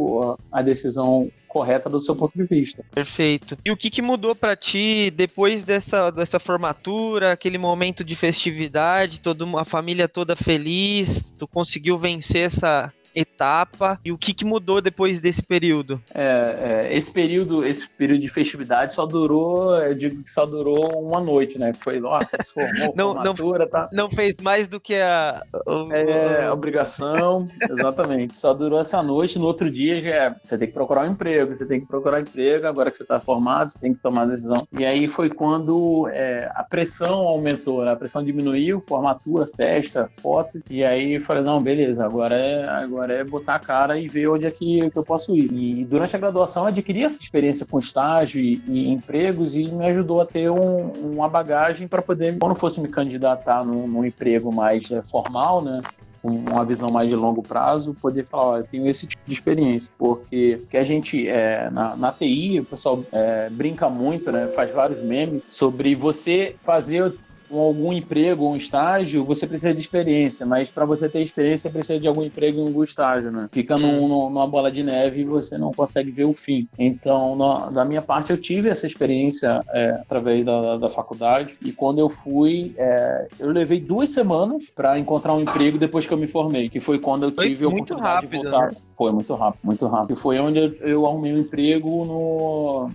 a decisão correta do seu ponto de vista. Perfeito. E o que, que mudou para ti depois dessa, dessa formatura, aquele momento de festividade, toda a família toda feliz, tu conseguiu vencer essa etapa e o que, que mudou depois desse período? É, é, esse período, esse período de festividade só durou, eu digo que só durou uma noite, né? Foi, nossa, se formou, não, não, tá? Não fez mais do que a... O, é, a obrigação, exatamente. Só durou essa noite, no outro dia já é, você tem que procurar um emprego, você tem que procurar um emprego, agora que você está formado, você tem que tomar a decisão. E aí foi quando é, a pressão aumentou, né? a pressão diminuiu, formatura, festa, foto, e aí eu falei, não, beleza, agora é, agora agora é botar a cara e ver onde é que, que eu posso ir. E durante a graduação adquiri essa experiência com estágio e, e empregos e me ajudou a ter um, uma bagagem para poder, quando fosse me candidatar num, num emprego mais é, formal, né, uma visão mais de longo prazo, poder falar, olha, eu tenho esse tipo de experiência, porque que a gente, é, na, na TI, o pessoal é, brinca muito, né, faz vários memes sobre você fazer algum emprego ou um estágio, você precisa de experiência, mas para você ter experiência, precisa de algum emprego e algum estágio, né? Fica num, numa bola de neve e você não consegue ver o fim. Então, no, da minha parte, eu tive essa experiência é, através da, da, faculdade e quando eu fui, é, eu levei duas semanas para encontrar um emprego depois que eu me formei, que foi quando eu tive foi a oportunidade rápido, de voltar. Né? Foi muito rápido, muito rápido. E foi onde eu, eu arrumei um emprego no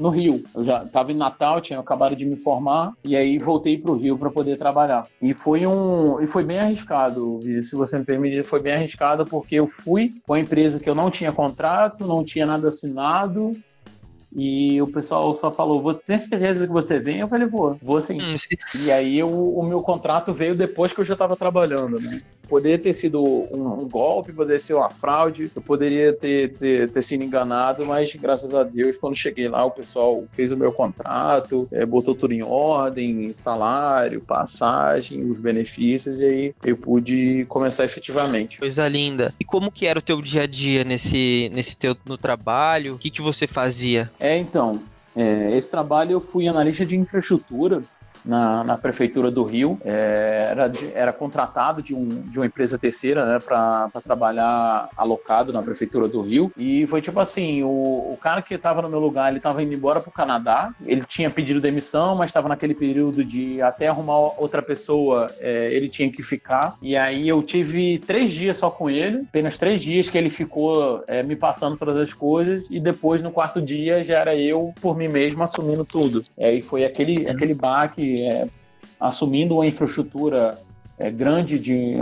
no Rio. Eu já estava em Natal, tinha acabado de me formar e aí voltei para o Rio para poder trabalhar. E foi um e foi bem arriscado, se você me permitir, foi bem arriscado porque eu fui com a empresa que eu não tinha contrato, não tinha nada assinado e o pessoal só falou, vou ter certeza que você vem? Eu falei, vou, vou sim. Hum, e aí o, o meu contrato veio depois que eu já estava trabalhando, né? Poderia ter sido um, um, golpe, poderia ser uma fraude, eu poderia ter, ter, ter, sido enganado, mas graças a Deus, quando cheguei lá, o pessoal fez o meu contrato, é, botou tudo em ordem, salário, passagem, os benefícios, e aí eu pude começar efetivamente. Coisa linda. E como que era o teu dia a dia nesse, nesse teu no trabalho? O que, que você fazia? É, então, é, esse trabalho eu fui analista de infraestrutura na, na prefeitura do Rio. É, era, era contratado de, um, de uma empresa terceira né, para trabalhar alocado na prefeitura do Rio. E foi tipo assim: o, o cara que estava no meu lugar, ele estava indo embora para o Canadá. Ele tinha pedido demissão, mas estava naquele período de até arrumar outra pessoa, é, ele tinha que ficar. E aí eu tive três dias só com ele, apenas três dias que ele ficou é, me passando todas as coisas. E depois, no quarto dia, já era eu por mim mesmo assumindo tudo. É, e foi aquele, aquele baque, é, assumindo uma infraestrutura é, grande de,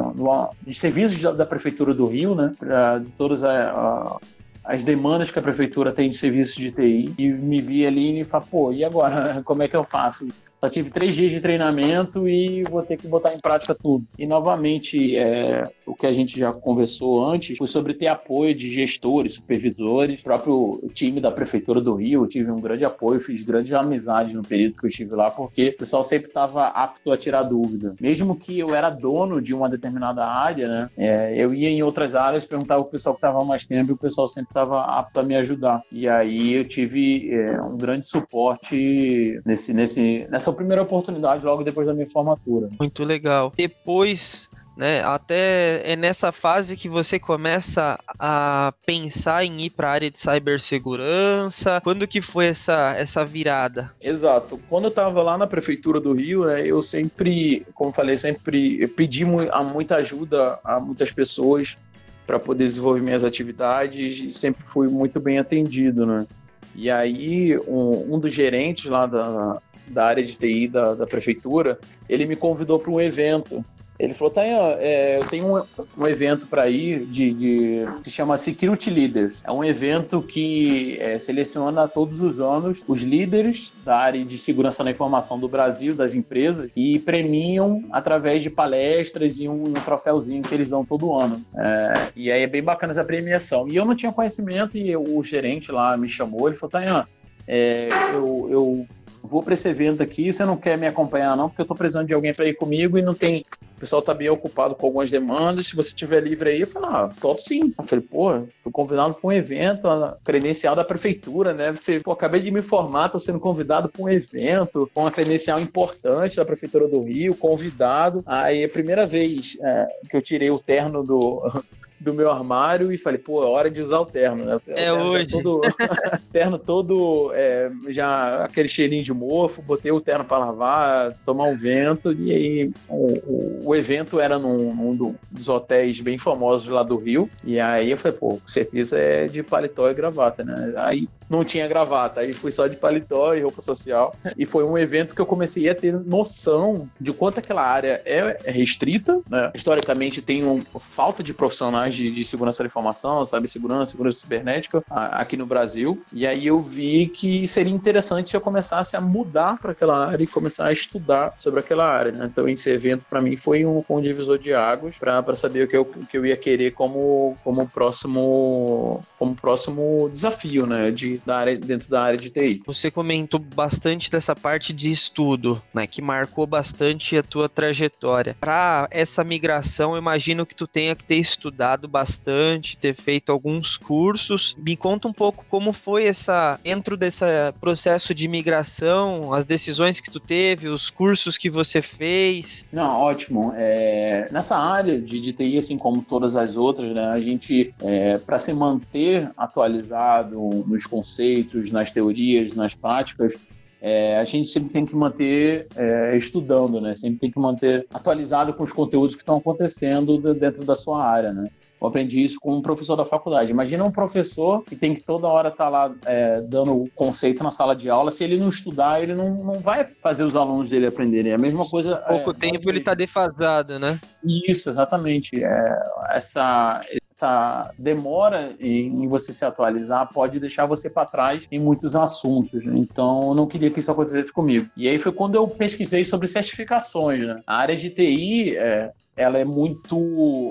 de serviços da, da, Prefeitura do Rio, né? Pra, de todas a, a, as demandas que a Prefeitura tem de serviços de TI. E me vi ali e falei, pô, e agora? Como é que eu faço? Só tive três dias de treinamento e vou ter que botar em prática tudo. E novamente, é, o que a gente já conversou antes foi sobre ter apoio de gestores, supervisores, próprio time da Prefeitura do Rio. Eu tive um grande apoio, fiz grandes amizades no período que eu estive lá, porque o pessoal sempre estava apto a tirar dúvida. Mesmo que eu era dono de uma determinada área, né, é, eu ia em outras áreas, perguntava o pessoal que estava mais tempo e o pessoal sempre estava apto a me ajudar. E aí eu tive é, um grande suporte nesse, nesse, nessa essa primeira oportunidade logo depois da minha formatura. Muito legal. Depois né? Até é nessa fase que você começa a pensar em ir para a área de cibersegurança. Quando que foi essa, essa virada? Exato. Quando eu estava lá na prefeitura do Rio, né, eu sempre, como falei, sempre pedi a muita ajuda a muitas pessoas para poder desenvolver minhas atividades e sempre fui muito bem atendido, né? E aí um, um dos gerentes lá da, da área de TI da, da prefeitura, ele me convidou para um evento. Ele falou, tá, é, eu tenho um, um evento para ir de, de, se chama Security Leaders. É um evento que é, seleciona todos os anos os líderes da área de segurança da informação do Brasil, das empresas, e premiam através de palestras e um, um troféuzinho que eles dão todo ano. É, e aí é bem bacana essa premiação. E eu não tinha conhecimento e o gerente lá me chamou, ele falou, Tayan, é, eu, eu vou para esse evento aqui, você não quer me acompanhar não, porque eu estou precisando de alguém para ir comigo e não tem, o pessoal está bem ocupado com algumas demandas, se você tiver livre aí, eu falei, ah, top sim. Eu falei, pô, fui convidado para um evento, a credencial da prefeitura, né? Você, pô, acabei de me formar, estou sendo convidado para um evento, com uma credencial importante da prefeitura do Rio, convidado. Aí a primeira vez é, que eu tirei o terno do do meu armário e falei, pô, é hora de usar o terno, né? O é terno hoje. todo, terno todo, é, já aquele cheirinho de mofo, botei o terno para lavar, tomar um vento, e aí o, o, o evento era num, num, dos hotéis bem famosos lá do Rio, e aí eu falei, pô, com certeza é de paletó e gravata, né? Aí não tinha gravata, aí fui só de paletó e roupa social, e foi um evento que eu comecei a ter noção de quanto aquela área é, é restrita, né? Historicamente tem uma falta de profissionais de, de segurança da informação, sabe, segurança, segurança cibernética a, aqui no Brasil. E aí eu vi que seria interessante se eu começasse a mudar para aquela área e começar a estudar sobre aquela área. Né? Então esse evento para mim foi um, foi um divisor de águas para saber o que eu, que eu ia querer como, como próximo como próximo desafio, né, de da área dentro da área de TI. Você comentou bastante dessa parte de estudo, né, que marcou bastante a tua trajetória. Para essa migração, eu imagino que tu tenha que ter estudado estudado bastante, ter feito alguns cursos. Me conta um pouco como foi essa dentro desse processo de migração, as decisões que tu teve, os cursos que você fez. Não, ótimo. É, nessa área de, de TI, assim como todas as outras, né, a gente, é, para se manter atualizado nos conceitos, nas teorias, nas práticas, é, a gente sempre tem que manter é, estudando, né? Sempre tem que manter atualizado com os conteúdos que estão acontecendo dentro da sua área, né? Eu aprendi isso com um professor da faculdade. Imagina um professor que tem que toda hora estar tá lá é, dando o conceito na sala de aula. Se ele não estudar, ele não, não vai fazer os alunos dele aprenderem. É a mesma coisa. Pouco é, tempo ele está defasado, né? Isso, exatamente. É, essa, essa demora em, em, você se atualizar pode deixar você para trás em muitos assuntos. Né? Então, eu não queria que isso acontecesse comigo. E aí foi quando eu pesquisei sobre certificações. Né? A área de TI, é, ela é muito,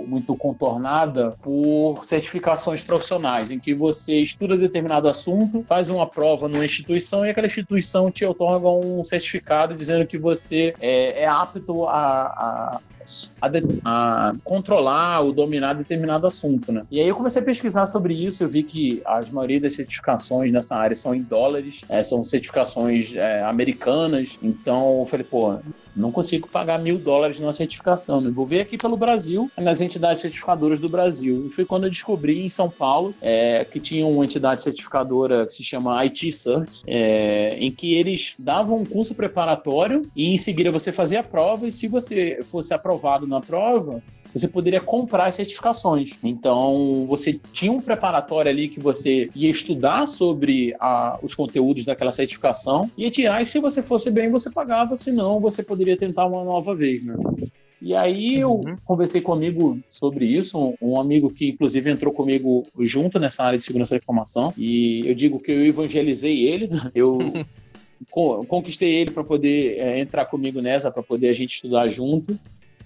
muito contornada por certificações profissionais, em que você estuda determinado assunto, faz uma prova numa instituição e aquela instituição te otorga um certificado dizendo que você é, é apto a, a a, de, a, controlar ou dominar determinado assunto, né? E aí eu comecei a pesquisar sobre isso, eu vi que a maioria das certificações nessa área são em dólares, é, são certificações é, americanas, então eu falei, pô, não consigo pagar mil dólares numa certificação. Vou ver aqui pelo Brasil, nas entidades certificadoras do Brasil. E foi quando eu descobri em São Paulo é, que tinha uma entidade certificadora que se chama IT Certs, é, em que eles davam um curso preparatório e em seguida você fazia a prova e se você fosse aprovado na prova, você poderia comprar as certificações. Então, você tinha um preparatório ali que você ia estudar sobre a, os conteúdos daquela certificação, ia tirar, e se você fosse bem, você pagava, se não, você poderia tentar uma nova vez, né? E aí eu uhum. conversei comigo sobre isso, um, um, amigo que inclusive entrou comigo junto nessa área de segurança da informação, e eu digo que eu evangelizei ele, eu conquistei ele para poder é, entrar comigo nessa, para poder a gente estudar junto.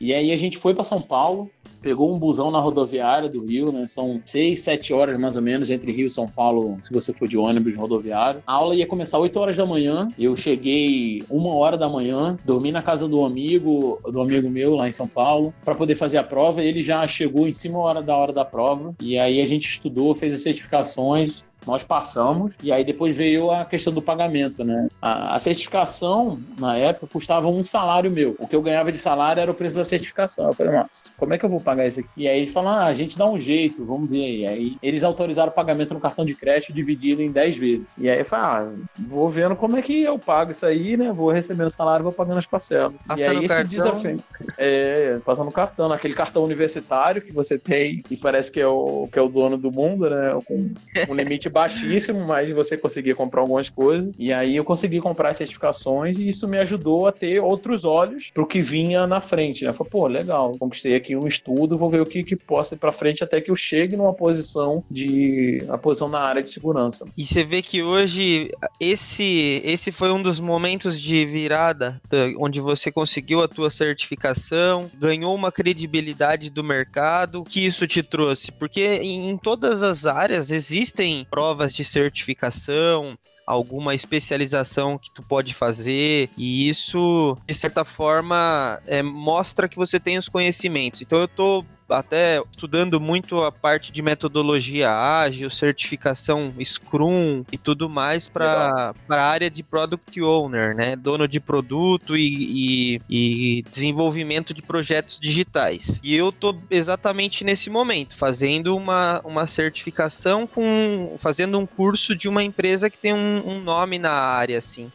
E aí a gente foi para São Paulo, pegou um busão na rodoviária do Rio, né? São seis, sete horas mais ou menos entre Rio e São Paulo, se você for de ônibus rodoviário. A aula ia começar 8 horas da manhã. Eu cheguei uma hora da manhã, dormi na casa do amigo, do amigo meu lá em São Paulo, para poder fazer a prova. Ele já chegou em cima da hora da hora da prova. E aí a gente estudou, fez as certificações nós passamos, e aí depois veio a questão do pagamento, né? A, a, certificação, na época, custava um salário meu. O que eu ganhava de salário era o preço da certificação. Eu falei, mas como é que eu vou pagar isso aqui? E aí eles falaram, ah, a gente dá um jeito, vamos ver. E aí eles autorizaram o pagamento no cartão de crédito dividido em 10 vezes. E aí eu falei, ah, vou vendo como é que eu pago isso aí, né? Vou recebendo o salário, vou pagando as parcelas. Passando e aí esse cartão. desafio. É, passando o cartão, aquele cartão universitário que você tem e parece que é o, que é o dono do mundo, né? Com um limite baixíssimo, mas você conseguia comprar algumas coisas. E aí eu consegui comprar as certificações e isso me ajudou a ter outros olhos pro que vinha na frente, né? Falei, pô, legal, conquistei aqui um estudo, vou ver o que, que posso ir pra frente até que eu chegue numa posição de. a posição na área de segurança. E você vê que hoje esse, esse foi um dos momentos de virada onde você conseguiu a tua certificação, ganhou uma credibilidade do mercado. que isso te trouxe? Porque em todas as áreas existem provas de certificação, alguma especialização que tu pode fazer e isso de certa forma é, mostra que você tem os conhecimentos. Então eu tô até estudando muito a parte de metodologia ágil, certificação Scrum e tudo mais para a área de Product Owner, né? Dono de produto e, e, e, desenvolvimento de projetos digitais. E eu tô exatamente nesse momento, fazendo uma, uma certificação com. fazendo um curso de uma empresa que tem um, um nome na área, assim.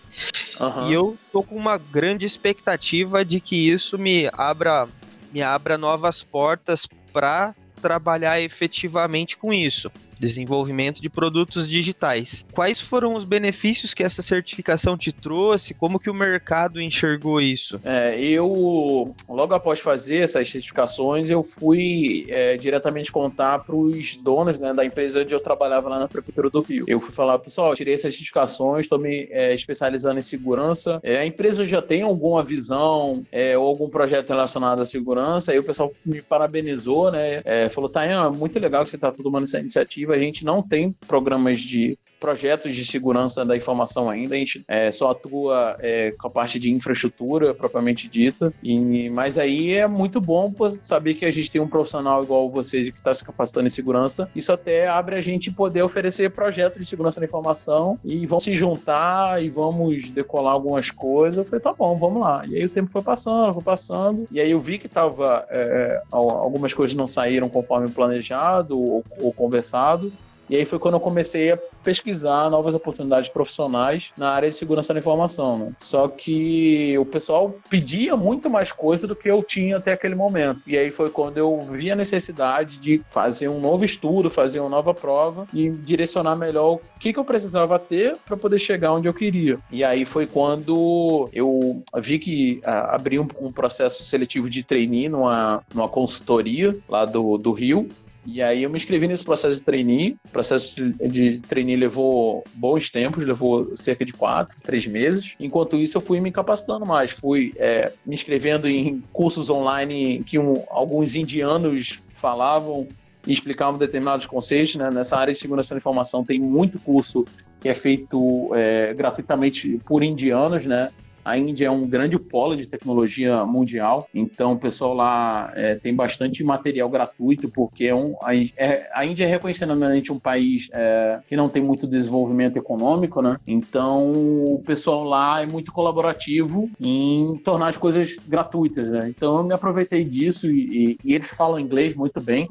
Uhum. E eu tô com uma grande expectativa de que isso me abra me abra novas portas para trabalhar efetivamente com isso desenvolvimento de produtos digitais. Quais foram os benefícios que essa certificação te trouxe? Como que o mercado enxergou isso? É, eu, logo após fazer essas certificações, eu fui é, diretamente contar para os donos né, da empresa onde eu trabalhava lá na Prefeitura do Rio. Eu fui falar, pessoal, tirei essas certificações, estou me é, especializando em segurança. É, a empresa já tem alguma visão é, ou algum projeto relacionado à segurança? Aí o pessoal me parabenizou, né? É, falou, Tayan, muito legal que você está tomando essa iniciativa a gente não tem programas de projetos de segurança da informação ainda, a gente é, só atua é, com a parte de infraestrutura propriamente dita, e, mas aí é muito bom saber que a gente tem um profissional igual você que está se capacitando em segurança, isso até abre a gente poder oferecer projetos de segurança da informação e vão se juntar e vamos decolar algumas coisas. Eu falei, tá bom, vamos lá. E aí o tempo foi passando, foi passando, e aí eu vi que tava, é, algumas coisas não saíram conforme planejado ou, ou conversado, e aí foi quando eu comecei a pesquisar novas oportunidades profissionais na área de segurança da informação. Né? Só que o pessoal pedia muito mais coisa do que eu tinha até aquele momento. E aí foi quando eu vi a necessidade de fazer um novo estudo, fazer uma nova prova e direcionar melhor o que, que eu precisava ter para poder chegar onde eu queria. E aí foi quando eu vi que ah, abri um, um, processo seletivo de trainee numa, numa consultoria lá do, do Rio E aí eu me inscrevi nesse processo de trainee. O processo de trainee levou bons tempos, levou cerca de quatro, três meses. Enquanto isso, eu fui me capacitando mais. Fui é, me inscrevendo em cursos online que um, alguns indianos falavam e explicavam determinados conceitos. Né? Nessa área de segurança da informação tem muito curso que é feito é, gratuitamente por indianos, né? A Índia é um grande polo de tecnologia mundial, então o pessoal lá é, tem bastante material gratuito, porque é um, a, é, a Índia é reconhecidamente um país é, que não tem muito desenvolvimento econômico, né? Então o pessoal lá é muito colaborativo em tornar as coisas gratuitas, né? Então eu me aproveitei disso e, e, e eles falam inglês muito bem.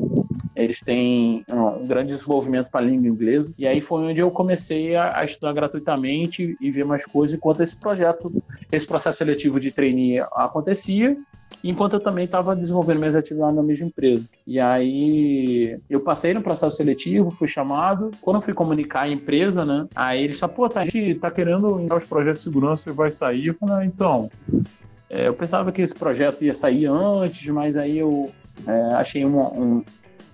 Eles têm um grande desenvolvimento para a língua inglesa. E aí foi onde eu comecei a, a estudar gratuitamente e ver mais coisas enquanto esse projeto esse processo seletivo de trainee acontecia, enquanto eu também estava desenvolvendo minhas atividades na mesma empresa. E aí eu passei no processo seletivo, fui chamado. Quando eu fui comunicar a empresa, né? Aí eles falaram, pô, tá, a gente tá querendo iniciar os projetos de segurança e vai sair. Eu falei, ah, então. É, eu pensava que esse projeto ia sair antes, mas aí eu é, achei um,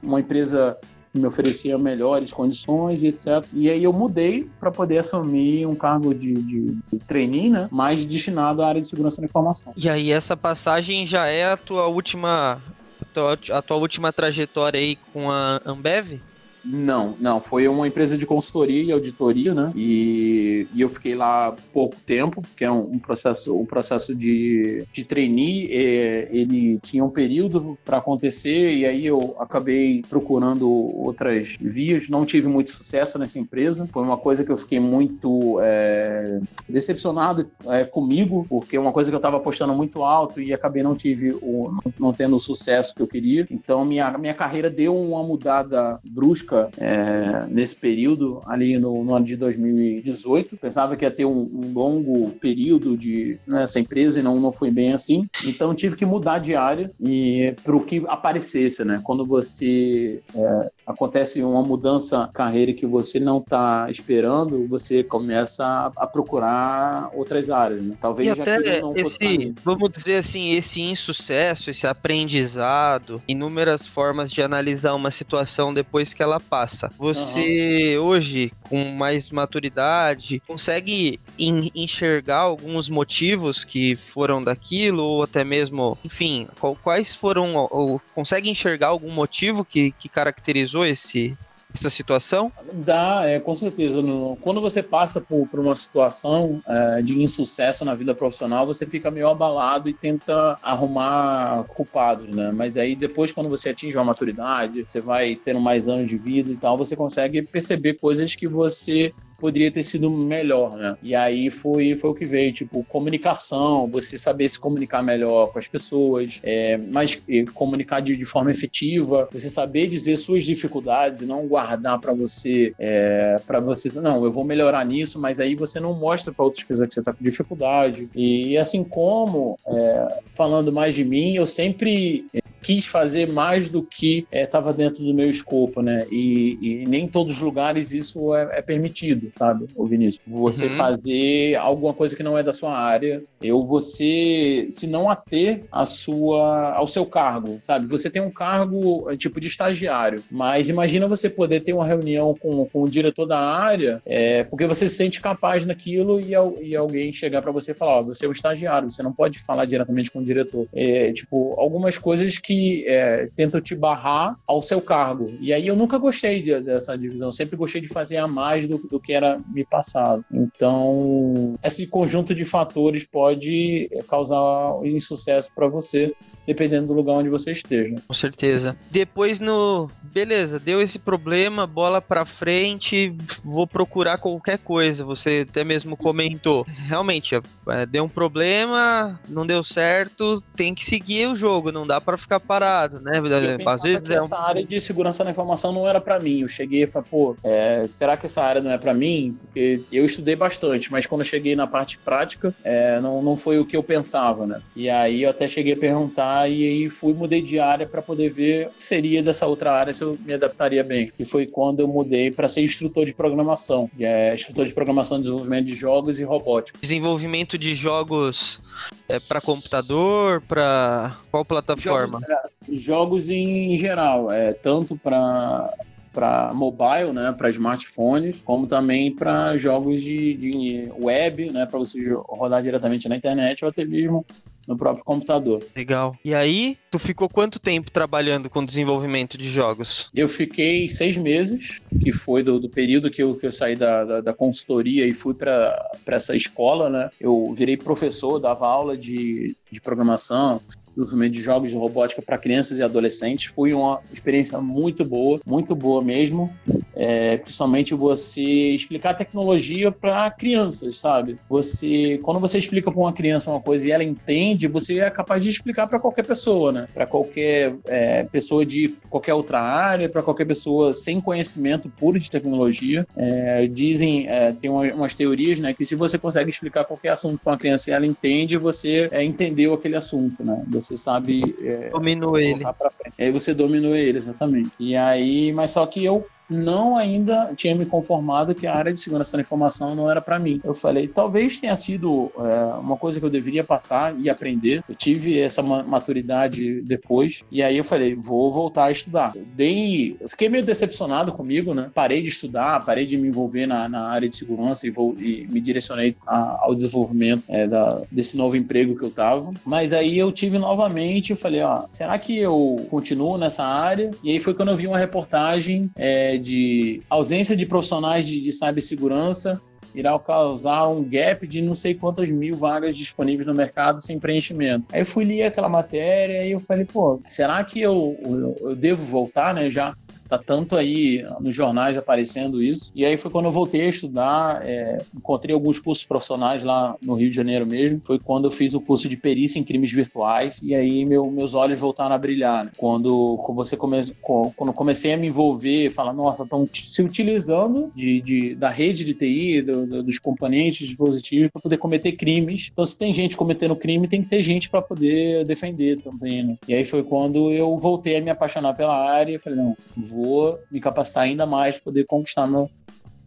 uma empresa me oferecia melhores condições e etc. E aí eu mudei para poder assumir um cargo de, de, de trainee, né? Mais destinado à área de segurança da informação. E aí essa passagem já é a tua última a tua, a tua última trajetória aí com a Ambev? Não, não. Foi uma empresa de consultoria e auditoria, né? E, e eu fiquei lá pouco tempo, porque é um, um processo, um processo de, de trainee. É, ele tinha um período para acontecer e aí eu acabei procurando outras vias. Não tive muito sucesso nessa empresa. Foi uma coisa que eu fiquei muito é, decepcionado é, comigo, porque é uma coisa que eu estava apostando muito alto e acabei não tive o, não, não tendo o sucesso que eu queria. Então minha, minha carreira deu uma mudada brusca é, nesse período, ali no, no, ano de 2018. Pensava que ia ter um, um longo período de nessa né, empresa e não, não foi bem assim. Então tive que mudar de área e para o que aparecesse, né? Quando você é, acontece uma mudança carreira que você não está esperando, você começa a, procurar outras áreas. Né? Talvez e até esse, vamos dizer assim, esse insucesso, esse aprendizado, inúmeras formas de analisar uma situação depois que ela passa. Você uhum. hoje, com mais maturidade, consegue enxergar alguns motivos que foram daquilo, ou até mesmo, enfim, quais foram, ou consegue enxergar algum motivo que, que caracterizou esse, essa situação? Dá, é, com certeza. No, quando você passa por, por uma situação é, de insucesso na vida profissional, você fica meio abalado e tenta arrumar culpados, né? Mas aí depois, quando você atinge uma maturidade, você vai tendo mais anos de vida e tal, você consegue perceber coisas que você poderia ter sido melhor, né? E aí foi, foi o que veio, tipo, comunicação, você saber se comunicar melhor com as pessoas, é, mas comunicar de, de, forma efetiva, você saber dizer suas dificuldades e não guardar para você, é, para você, não, eu vou melhorar nisso, mas aí você não mostra para outras pessoas que você está com dificuldade. E assim como, é, falando mais de mim, eu sempre quis fazer mais do que estava é, dentro do meu escopo, né? E, e, nem em todos os lugares isso é, é permitido, sabe, o Vinícius? Você uhum. fazer alguma coisa que não é da sua área, ou você se não ater a sua, ao seu cargo, sabe? Você tem um cargo é, tipo de estagiário, mas imagina você poder ter uma reunião com, com o diretor da área, é, porque você se sente capaz naquilo e, e alguém chegar para você e falar: ó, você é um estagiário, você não pode falar diretamente com o diretor. É, tipo, algumas coisas que que é, tentam te barrar ao seu cargo. E aí eu nunca gostei de, dessa divisão, eu sempre gostei de fazer a mais do, do que era me passado. Então, esse conjunto de fatores pode causar insucesso para você dependendo do lugar onde você esteja. Com certeza. Depois no, beleza, deu esse problema, bola para frente, vou procurar qualquer coisa. Você até mesmo comentou. Realmente, é, deu um problema, não deu certo, tem que seguir o jogo, não dá para ficar parado, né? Às vezes é um... essa área de segurança da informação não era para mim. Eu cheguei e falei, pô, é, será que essa área não é para mim? Porque eu estudei bastante, mas quando eu cheguei na parte prática, é, não, não foi o que eu pensava, né? E aí eu até cheguei a perguntar e aí fui, mudei de área para poder ver o que seria dessa outra área se eu me adaptaria bem. E foi quando eu mudei para ser instrutor de programação, que é instrutor de programação e desenvolvimento de jogos e robótica. Desenvolvimento de jogos é, para computador, para qual plataforma? Jogos em geral, é, tanto para para mobile, né, para smartphones, como também para jogos de, de web, né, para você rodar diretamente na internet ou até mesmo no próprio computador. Legal. E aí, tu ficou quanto tempo trabalhando com desenvolvimento de jogos? Eu fiquei seis meses, que foi do, do período que eu, que eu saí da, da, da consultoria e fui para essa escola, né? Eu virei professor, dava aula de, de programação, desenvolvimento de jogos de robótica para crianças e adolescentes. Foi uma experiência muito boa, muito boa mesmo. É, principalmente você explicar tecnologia para crianças, sabe? Você, quando você explica para uma criança uma coisa e ela entende, você é capaz de explicar para qualquer pessoa, né? Para qualquer é, pessoa de qualquer outra área, para qualquer pessoa sem conhecimento puro de tecnologia. É, dizem, é, tem umas teorias, né, que se você consegue explicar qualquer assunto para uma criança e ela entende, você é, entendeu aquele assunto, né? Sabe. É, dominou ele. Aí você dominou ele, exatamente. E aí, mas só que eu não ainda tinha me conformado que a área de segurança da informação não era para mim. Eu falei, talvez tenha sido é, uma coisa que eu deveria passar e aprender. Eu tive essa maturidade depois e aí eu falei, vou voltar a estudar. Eu dei, eu fiquei meio decepcionado comigo, né? Parei de estudar, parei de me envolver na, na área de segurança e, vou, e me direcionei a, ao desenvolvimento é, da, desse novo emprego que eu tava. Mas aí eu tive novamente, eu falei, ó, será que eu continuo nessa área? E aí foi quando eu vi uma reportagem é, de ausência de profissionais de, de cibersegurança irá causar um gap de não sei quantas mil vagas disponíveis no mercado sem preenchimento. Aí eu fui ler aquela matéria e eu falei, pô, será que eu, eu, eu devo voltar, né? Já Tá tanto aí nos jornais aparecendo isso. E aí foi quando eu voltei a estudar, é, encontrei alguns cursos profissionais lá no Rio de Janeiro mesmo. Foi quando eu fiz o curso de perícia em crimes virtuais e aí meu, meus olhos voltaram a brilhar. Né? Quando, você come, quando comecei a me envolver, falar, nossa, estão se utilizando de, de, da rede de TI, do, do, dos componentes dispositivos para poder cometer crimes. Então, se tem gente cometendo crime, tem que ter gente para poder defender também. Né? E aí foi quando eu voltei a me apaixonar pela área e falei, não, vou vou me capacitar ainda mais para poder conquistar meu,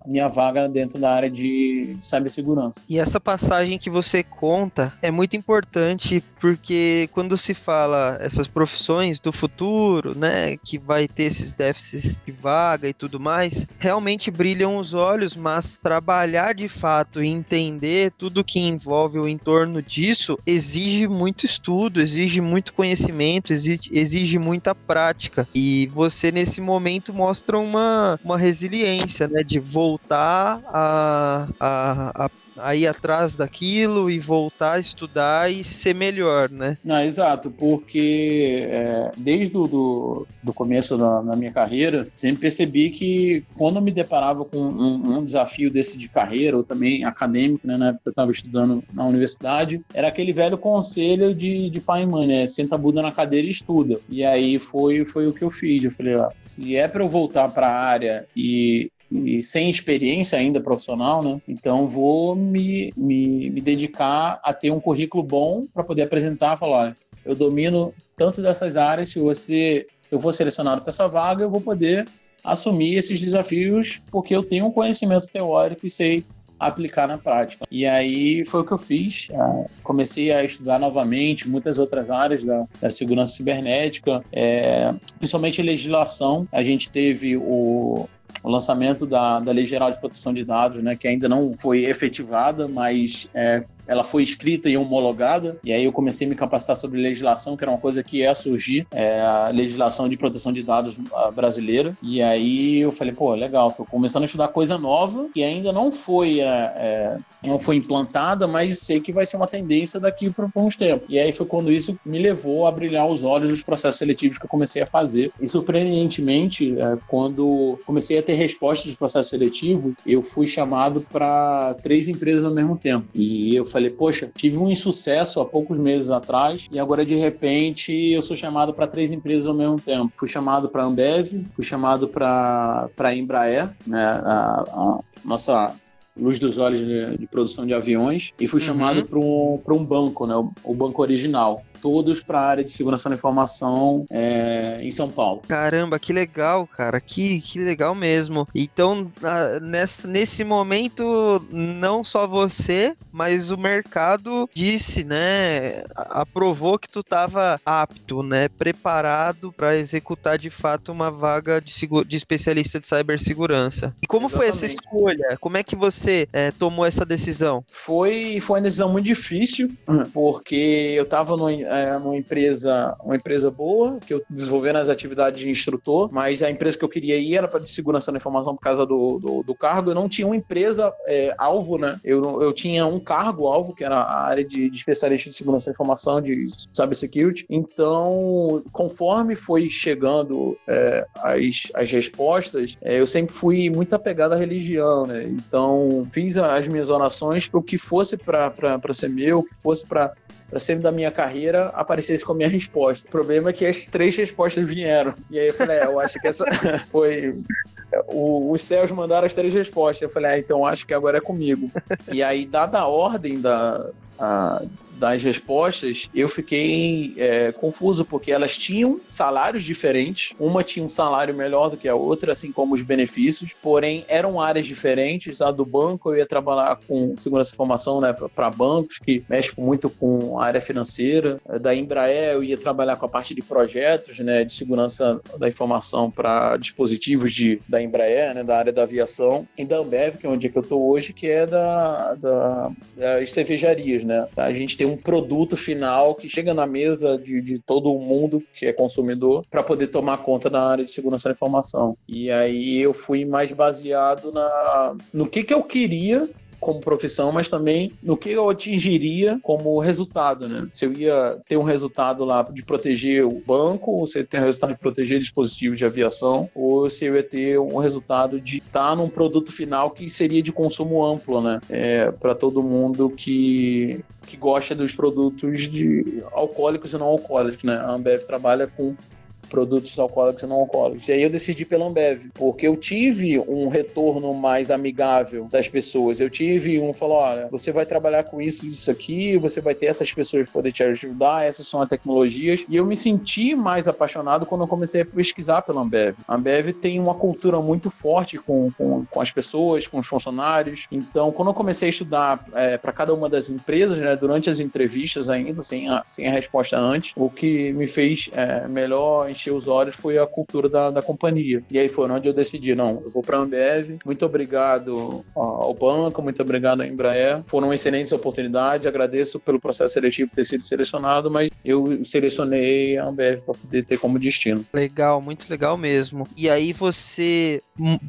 minha vaga dentro da área de, cibersegurança. E essa passagem que você conta é muito importante porque quando se fala essas profissões do futuro, né, que vai ter esses déficits de vaga e tudo mais, realmente brilham os olhos, mas trabalhar de fato e entender tudo que envolve o entorno disso exige muito estudo, exige muito conhecimento, exige, exige muita prática. E você nesse momento mostra uma, uma resiliência, né, de voltar voltar a, a, a a ir atrás daquilo e voltar a estudar e ser melhor, né? Não, exato, porque é, desde o do, do começo da, da, minha carreira, sempre percebi que quando eu me deparava com um, um desafio desse de carreira, ou também acadêmico, né, na época eu estava estudando na universidade, era aquele velho conselho de, de pai e mãe, né? Senta a bunda na cadeira e estuda. E aí foi, foi o que eu fiz. Eu falei, ó, se é para eu voltar para a área e e sem experiência ainda profissional, né? Então vou me, me, me dedicar a ter um currículo bom para poder apresentar, falar, eu domino tanto dessas áreas, se você eu for selecionado para essa vaga, eu vou poder assumir esses desafios porque eu tenho um conhecimento teórico e sei aplicar na prática. E aí foi o que eu fiz. É, comecei a estudar novamente muitas outras áreas da, da segurança cibernética, é, principalmente legislação. A gente teve o, o lançamento da, da Lei Geral de Proteção de Dados, né, que ainda não foi efetivada, mas é, ela foi escrita e homologada, e aí eu comecei a me capacitar sobre legislação, que era uma coisa que ia surgir, é, a legislação de proteção de dados brasileira, e aí eu falei, pô, legal, tô começando a estudar coisa nova, que ainda não foi, é, é, não foi implantada, mas sei que vai ser uma tendência daqui para uns tempos. E aí foi quando isso me levou a brilhar os olhos dos processos seletivos que eu comecei a fazer. E surpreendentemente, é, quando comecei a ter respostas de processo seletivo, eu fui chamado para três empresas ao mesmo tempo. E eu falei, poxa, tive um insucesso há poucos meses atrás e agora de repente eu sou chamado para três empresas ao mesmo tempo. Fui chamado para Ambev, fui chamado para para Embraer, né, a, a nossa luz dos olhos de, de, produção de aviões e fui uhum. chamado para um, um banco, né, o, o banco original todos para a área de segurança da informação é, em São Paulo. Caramba, que legal, cara, que, que legal mesmo. Então, nessa, nesse momento, não só você, mas o mercado disse, né, aprovou que tu estava apto, né, preparado para executar de fato uma vaga de, de especialista de cibersegurança. E como Exatamente. foi essa escolha? Como é que você é, tomou essa decisão? Foi, foi uma decisão muito difícil, porque eu estava numa, é, numa empresa, uma empresa boa, que eu desenvolvendo as atividades de instrutor, mas a empresa que eu queria ir era para de segurança da informação por causa do, do, do cargo. Eu não tinha uma empresa é, alvo, né? Eu, eu tinha um cargo alvo, que era a área de, de especialista de segurança da informação, de cybersecurity. Então, conforme foi chegando é, as, as respostas, é, eu sempre fui muito apegado à religião, né? Então, fiz as minhas orações para o que fosse para ser meu, o que fosse para para sempre da minha carreira aparecesse com a minha resposta. O problema é que as três respostas vieram. E aí eu falei, é, eu acho que essa foi. O, os céus mandaram as três respostas. Eu falei, ah, então acho que agora é comigo. e aí, dada a ordem da, a, das respostas, eu fiquei é, confuso, porque elas tinham salários diferentes. Uma tinha um salário melhor do que a outra, assim como os benefícios, porém eram áreas diferentes. A do banco eu ia trabalhar com segurança de informação né, para bancos, que mexe muito com a área financeira. Da Embraer eu ia trabalhar com a parte de projetos né, de segurança da informação para dispositivos de, da Embraer, né, da área da aviação. E da Ambev, que é onde é que eu estou hoje, que é da, da, das cervejarias. Né? A gente tem ter um produto final que chega na mesa de, de todo mundo que é consumidor para poder tomar conta da área de segurança da informação. E aí eu fui mais baseado na, no que, que eu queria como profissão, mas também no que eu atingiria como resultado, né? Se eu ia ter um resultado lá de proteger o banco, ou se eu ia ter um resultado de proteger dispositivos de aviação, ou se eu ia ter um resultado de estar num produto final que seria de consumo amplo, né? É, para todo mundo que, que gosta dos produtos de alcoólicos e não alcoólicos, né? A Ambev trabalha com produtos alcoólicos e não alcoólicos. E aí eu decidi pela Ambev, porque eu tive um retorno mais amigável das pessoas. Eu tive um falou, olha, você vai trabalhar com isso, isso aqui, você vai ter essas pessoas poder te ajudar, essas são as tecnologias. E eu me senti mais apaixonado quando eu comecei a pesquisar pela Ambev. A Ambev tem uma cultura muito forte com, com, com as pessoas, com os funcionários. Então, quando eu comecei a estudar é, para cada uma das empresas, né, durante as entrevistas ainda, sem a, sem a resposta antes, o que me fez é, melhor os olhos foi a cultura da, da companhia. E aí foi onde eu decidi, não, eu vou para a Ambev. Muito obrigado ao banco, muito obrigado à Embraer. Foram excelentes oportunidades, agradeço pelo processo seletivo ter sido selecionado, mas eu selecionei a Ambev para poder ter como destino. Legal, muito legal mesmo. E aí você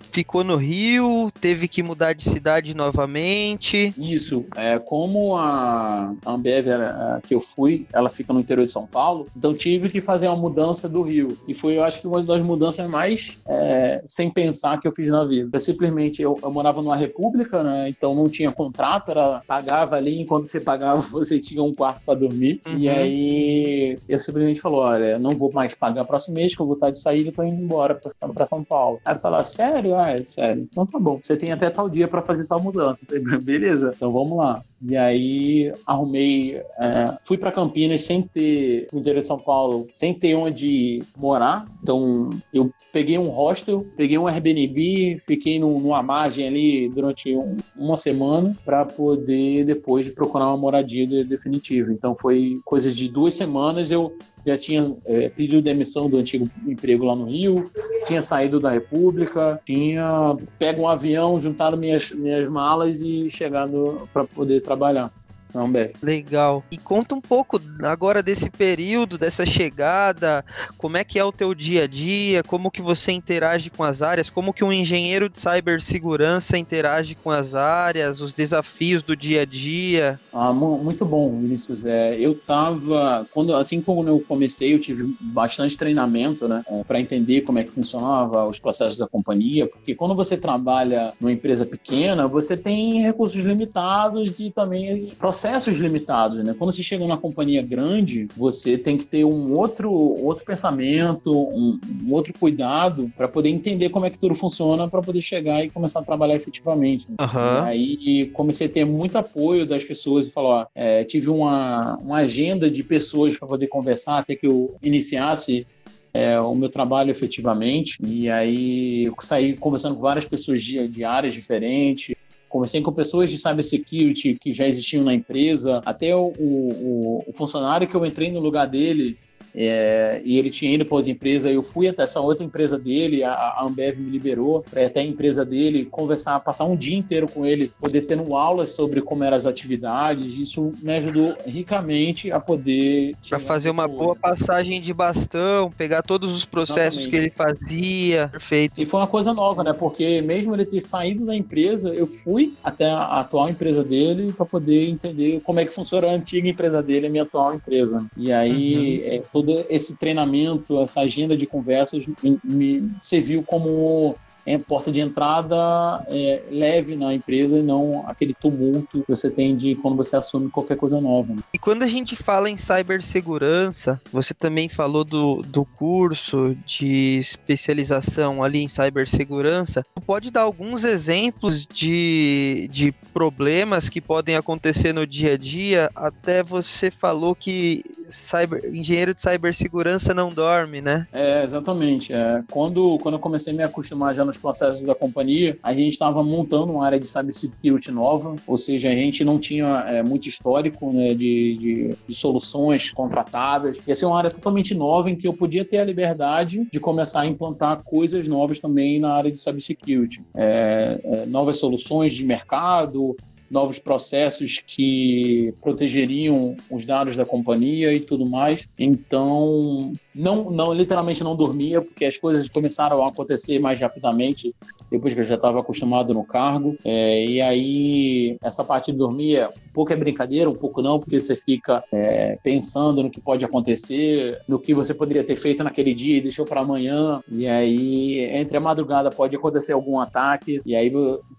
ficou no Rio, teve que mudar de cidade novamente? Isso. É, como a Ambev era, que eu fui, ela fica no interior de São Paulo, então tive que fazer uma mudança do Rio. E foi, eu acho que uma das mudanças mais é, sem pensar que eu fiz na vida. Eu simplesmente, eu, eu, morava numa república, né? Então não tinha contrato, era pagava ali, enquanto você pagava, você tinha um quarto para dormir. Uhum. E aí eu simplesmente falou: olha, não vou mais pagar próximo mês, que eu vou estar de saída e tô indo embora para São Paulo. Aí falou: sério? Ah, é sério. Então tá bom. Você tem até tal dia para fazer essa mudança. Beleza, então vamos lá. E aí arrumei, é, fui para Campinas sem ter, no interior de São Paulo, sem ter onde morar. Então eu peguei um hostel, peguei um Airbnb, fiquei num, numa margem ali durante um, uma semana para poder depois procurar uma moradia de, definitiva. Então foi coisas de duas semanas eu já tinha é, pedido demissão do antigo emprego lá no Rio, tinha saído da República, tinha pego um avião, juntado minhas, minhas malas e chegado para poder trabalhar. Não, Legal. E conta um pouco agora desse período, dessa chegada, como é que é o teu dia a dia, como que você interage com as áreas, como que um engenheiro de cibersegurança interage com as áreas, os desafios do dia a dia. Ah, muito bom, Vinícius. É, eu tava, quando, assim como eu comecei, eu tive bastante treinamento, né, é, para entender como é que funcionava os processos da companhia, porque quando você trabalha numa empresa pequena, você tem recursos limitados e também processos processos limitados, né? Quando você chega numa companhia grande, você tem que ter um outro, outro pensamento, um, um outro cuidado para poder entender como é que tudo funciona para poder chegar e começar a trabalhar efetivamente. Né? Uhum. Aí comecei a ter muito apoio das pessoas e falar, é, tive uma, uma agenda de pessoas para poder conversar até que eu iniciasse é, o meu trabalho efetivamente. E aí eu saí conversando com várias pessoas de, de áreas diferentes, conversei com pessoas de cybersecurity que já existiam na empresa, até o, o, o funcionário que eu entrei no lugar dele, é, e ele tinha ido para outra empresa, eu fui até essa outra empresa dele, a, a Ambev me liberou para ir até a empresa dele, conversar, passar um dia inteiro com ele, poder tendo aulas sobre como eram as atividades, isso me ajudou ricamente a poder... Para fazer uma boa passagem de bastão, pegar todos os processos Exatamente. que ele fazia, perfeito. E foi uma coisa nova, né, porque mesmo ele ter saído da empresa, eu fui até a atual empresa dele para poder entender como é que funciona a antiga empresa dele, a minha atual empresa. E aí, uhum. é, todo todo esse treinamento, essa agenda de conversas me, me serviu como é, porta de entrada é, leve na empresa e não aquele tumulto que você tem de quando você assume qualquer coisa nova. Né? E quando a gente fala em cibersegurança, você também falou do, do curso de especialização ali em cibersegurança. Pode dar alguns exemplos de, de problemas que podem acontecer no dia a dia? Até você falou que cyber, engenheiro de cibersegurança não dorme, né? É, exatamente. É, quando, quando eu comecei a me acostumar já nos processos da companhia, a gente estava montando uma área de cybersecurity nova, ou seja, a gente não tinha é, muito histórico né, de, de, de, soluções contratadas. Ia ser uma área totalmente nova em que eu podia ter a liberdade de começar a implantar coisas novas também na área de cybersecurity. É, é, novas soluções de mercado, novos processos que protegeriam os dados da companhia e tudo mais. Então, não, não literalmente não dormia, porque as coisas começaram a acontecer mais rapidamente depois que eu já estava acostumado no cargo. É, e aí, essa parte de dormir, é, um pouco é brincadeira, um pouco não, porque você fica é, pensando no que pode acontecer, no que você poderia ter feito naquele dia e deixou para amanhã. E aí, entre a madrugada, pode acontecer algum ataque. E aí,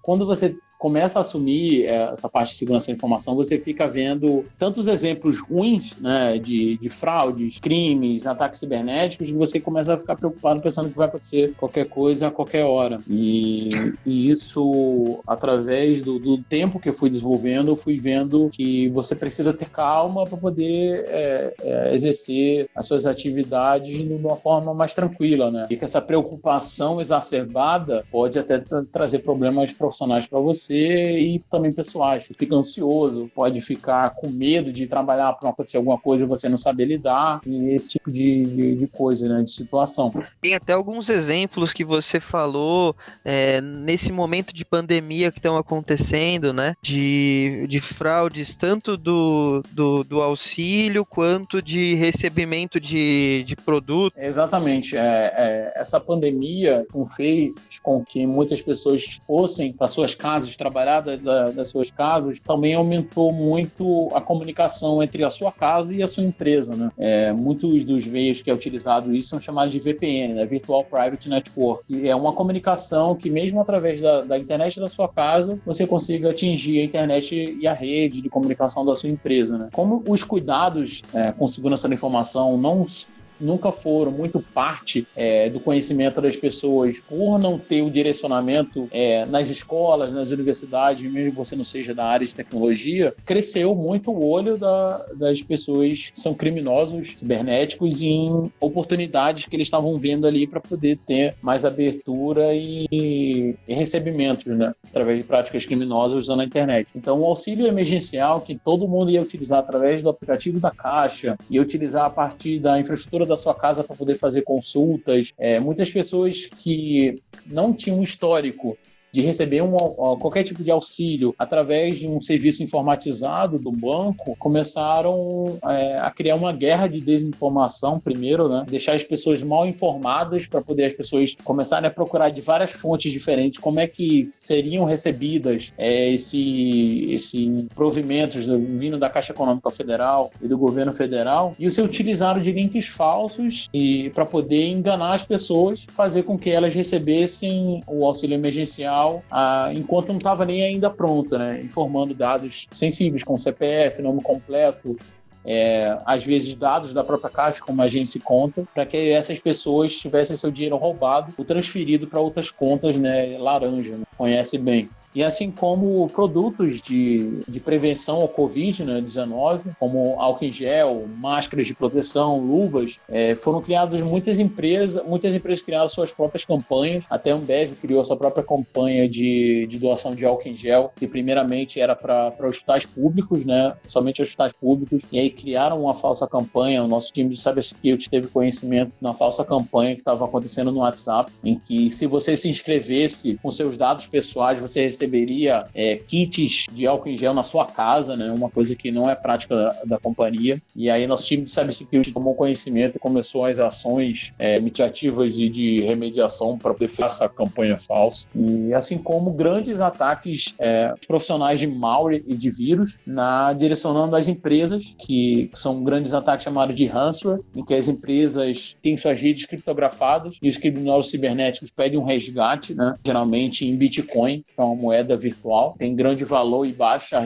quando você começa a assumir é, essa parte de segurança da informação, você fica vendo tantos exemplos ruins né, de, de fraudes, crimes, ataques cibernéticos, que você começa a ficar preocupado pensando que vai acontecer qualquer coisa a qualquer hora. E, e isso, através do, do, tempo que eu fui desenvolvendo, eu fui vendo que você precisa ter calma para poder é, é, exercer as suas atividades de uma forma mais tranquila, né? E que essa preocupação exacerbada pode até trazer problemas profissionais para você você e também pessoais. Você fica ansioso, pode ficar com medo de trabalhar para acontecer alguma coisa e você não saber lidar, e esse tipo de, de, de coisa, né, de situação. Tem até alguns exemplos que você falou é, nesse momento de pandemia que estão acontecendo, né, de, de fraudes tanto do, do, do auxílio quanto de recebimento de, de produto. Exatamente. É, é, essa pandemia fez com que muitas pessoas fossem para suas casas trabalhar da, da, das suas casas, também aumentou muito a comunicação entre a sua casa e a sua empresa, né? É, muitos dos meios que é utilizado isso são chamados de VPN, né? Virtual Private Network, que é uma comunicação que mesmo através da, da internet da sua casa, você consiga atingir a internet e a rede de comunicação da sua empresa, né? Como os cuidados é, com segurança da informação não nunca foram muito parte é, do conhecimento das pessoas por não ter o direcionamento é, nas escolas, nas universidades, mesmo que você não seja da área de tecnologia, cresceu muito o olho da, das pessoas que são criminosos cibernéticos em oportunidades que eles estavam vendo ali para poder ter mais abertura e, e né, através de práticas criminosas usando a internet. Então, o auxílio emergencial que todo mundo ia utilizar através do aplicativo da Caixa, ia utilizar a partir da infraestrutura da sua casa para poder fazer consultas. É, muitas pessoas que não tinham histórico de receber um, qualquer tipo de auxílio através de um serviço informatizado do banco, começaram é, a criar uma guerra de desinformação primeiro, né? Deixar as pessoas mal informadas para poder as pessoas começarem a procurar de várias fontes diferentes como é que seriam recebidas é, esse, esse provimentos vindo da Caixa Econômica Federal e do governo federal e ser utilizado de links falsos e para poder enganar as pessoas, fazer com que elas recebessem o auxílio emergencial ah, enquanto não estava nem ainda pronta, né? informando dados sensíveis, como CPF, nome completo, é, às vezes dados da própria Caixa, como a se conta, para que essas pessoas tivessem seu dinheiro roubado ou transferido para outras contas né, laranja, né? conhece bem. E assim como produtos de, de prevenção ao Covid-19, né, como álcool em gel, máscaras de proteção, luvas, é, foram criadas muitas empresas, muitas empresas criaram suas próprias campanhas, até a Ambev criou sua própria campanha de, de doação de álcool em gel, que primeiramente era para hospitais públicos, né, somente hospitais públicos, e aí criaram uma falsa campanha, o nosso time de cybersecurity teve conhecimento de uma falsa campanha que estava acontecendo no WhatsApp, em que se você se inscrevesse com seus dados pessoais, você receberia é, kits de álcool em gel na sua casa, né? Uma coisa que não é prática da, da companhia. E aí nosso time de cybersecurity tomou conhecimento e começou as ações é, mitigativas e de remediação para poder fazer essa campanha falsa. E assim como grandes ataques é, profissionais de malware e de vírus, na direcionando as empresas, que são grandes ataques chamados de ransomware, em que as empresas têm suas redes criptografadas e os criminosos cibernéticos pedem um resgate, né? geralmente em Bitcoin, que é uma moeda virtual, tem grande valor e baixa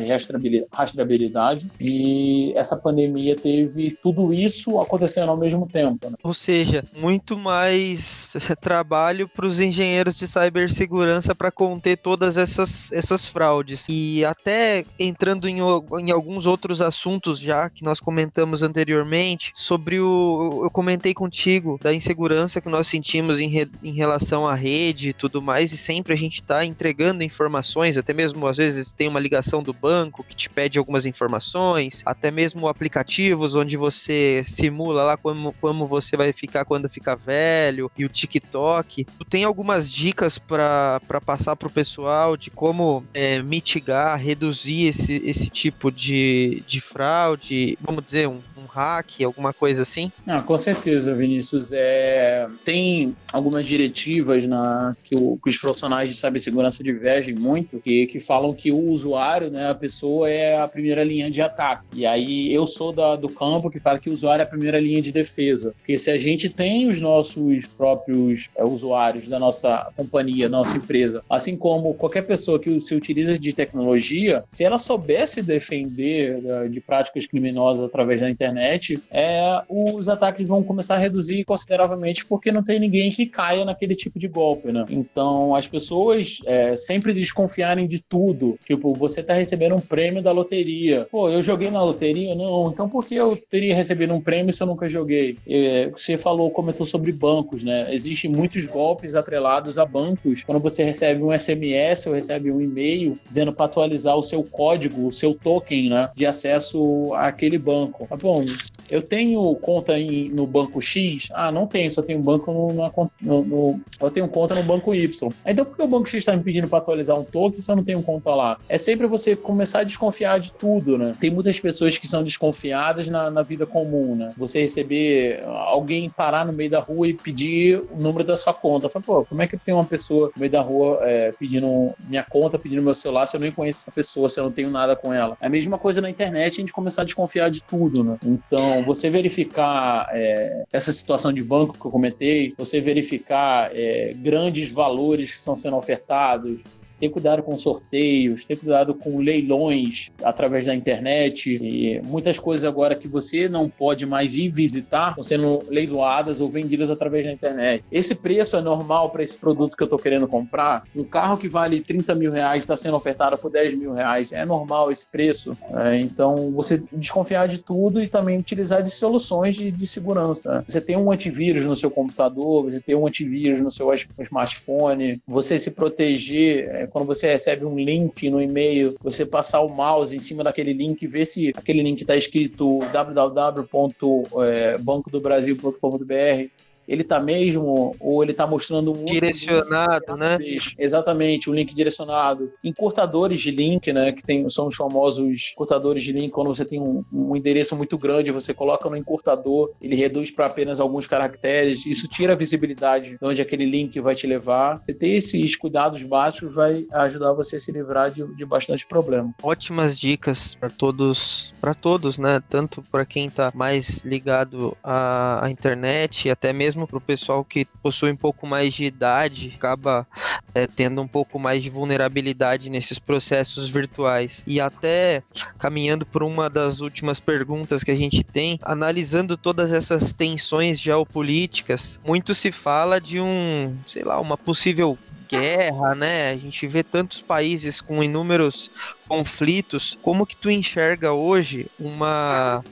rastreabilidade. E essa pandemia teve tudo isso acontecendo ao mesmo tempo. Né? Ou seja, muito mais trabalho para os engenheiros de cibersegurança para conter todas essas, essas fraudes. E até entrando em, em alguns outros assuntos já que nós comentamos anteriormente, sobre o. Eu comentei contigo da insegurança que nós sentimos em, re, em relação à rede e tudo mais, e sempre a gente está entregando informações, até mesmo às vezes tem uma ligação do banco que te pede algumas informações, até mesmo aplicativos onde você simula lá como, como você vai ficar quando ficar velho, e o TikTok. Tu tem algumas dicas para passar para o pessoal de como é, mitigar, reduzir esse, esse tipo de, de fraude, vamos dizer, um, um hack, alguma coisa assim? Ah, com certeza, Vinícius. É... Tem algumas diretivas na... que, o... que os profissionais de cibersegurança divergem muito, que, que falam que o usuário, né, a pessoa é a primeira linha de ataque. E aí eu sou da, do campo que fala que o usuário é a primeira linha de defesa. Porque se a gente tem os nossos próprios é, usuários da nossa companhia, nossa empresa, assim como qualquer pessoa que se utiliza de tecnologia, se ela soubesse defender né, de práticas criminosas através da internet, é, os ataques vão começar a reduzir consideravelmente porque não tem ninguém que caia naquele tipo de golpe, né? Então, as pessoas é, sempre desconfiarem de tudo. Tipo, você tá recebendo um prêmio da loteria. Pô, eu joguei na loteria? Não. Então, por que eu teria recebido um prêmio se eu nunca joguei? É, você falou, comentou sobre bancos, né? Existem muitos golpes atrelados a bancos. Quando você recebe um SMS ou recebe um e-mail dizendo para atualizar o seu código, o seu token, né? De acesso àquele banco. Tá bom, eu tenho conta em, no banco X? Ah, não tenho, só tenho banco no, no, no, eu tenho conta no banco Y. Então por que o banco X está me pedindo para atualizar um token se eu não tenho conta lá? É sempre você começar a desconfiar de tudo, né? Tem muitas pessoas que são desconfiadas na, na vida comum, né? Você receber alguém parar no meio da rua e pedir o número da sua conta. Fala, pô, como é que tem uma pessoa no meio da rua é, pedindo minha conta, pedindo meu celular se eu nem conheço essa pessoa, se eu não tenho nada com ela? É a mesma coisa na internet, a gente começar a desconfiar de tudo, né? Então, você verificar é, essa situação de banco que eu comentei, você verificar é, grandes valores que estão sendo ofertados, ter cuidado com sorteios, ter cuidado com leilões através da internet. E muitas coisas agora que você não pode mais ir visitar estão sendo leiloadas ou vendidas através da internet. Esse preço é normal para esse produto que eu estou querendo comprar? Um carro que vale 30 mil reais está sendo ofertado por 10 mil reais. É normal esse preço? É, então, você desconfiar de tudo e também utilizar de soluções de, de segurança. Você tem um antivírus no seu computador, você tem um antivírus no seu smartphone, você se proteger é, quando você recebe um link no e-mail, você passar o mouse em cima daquele link ver se aquele link está escrito www.bancodobrasil.com.br ele tá mesmo, ou ele tá mostrando um direcionado, né? Exatamente, um link direcionado. Encurtadores de link, né? Que tem, são os famosos encurtadores de link, quando você tem um, um endereço muito grande, você coloca no encurtador, ele reduz para apenas alguns caracteres, isso tira a visibilidade de onde aquele link vai te levar. Você ter esses cuidados básicos vai ajudar você a se livrar de, de bastante problema. Ótimas dicas para todos, para todos, né? Tanto para quem tá mais ligado à, à internet, até mesmo mesmo para o pessoal que possui um pouco mais de idade, acaba é, tendo um pouco mais de vulnerabilidade nesses processos virtuais. E até caminhando por uma das últimas perguntas que a gente tem, analisando todas essas tensões geopolíticas, muito se fala de um, sei lá, uma possível guerra, né? A gente vê tantos países com inúmeros conflitos. Como que tu enxerga hoje uma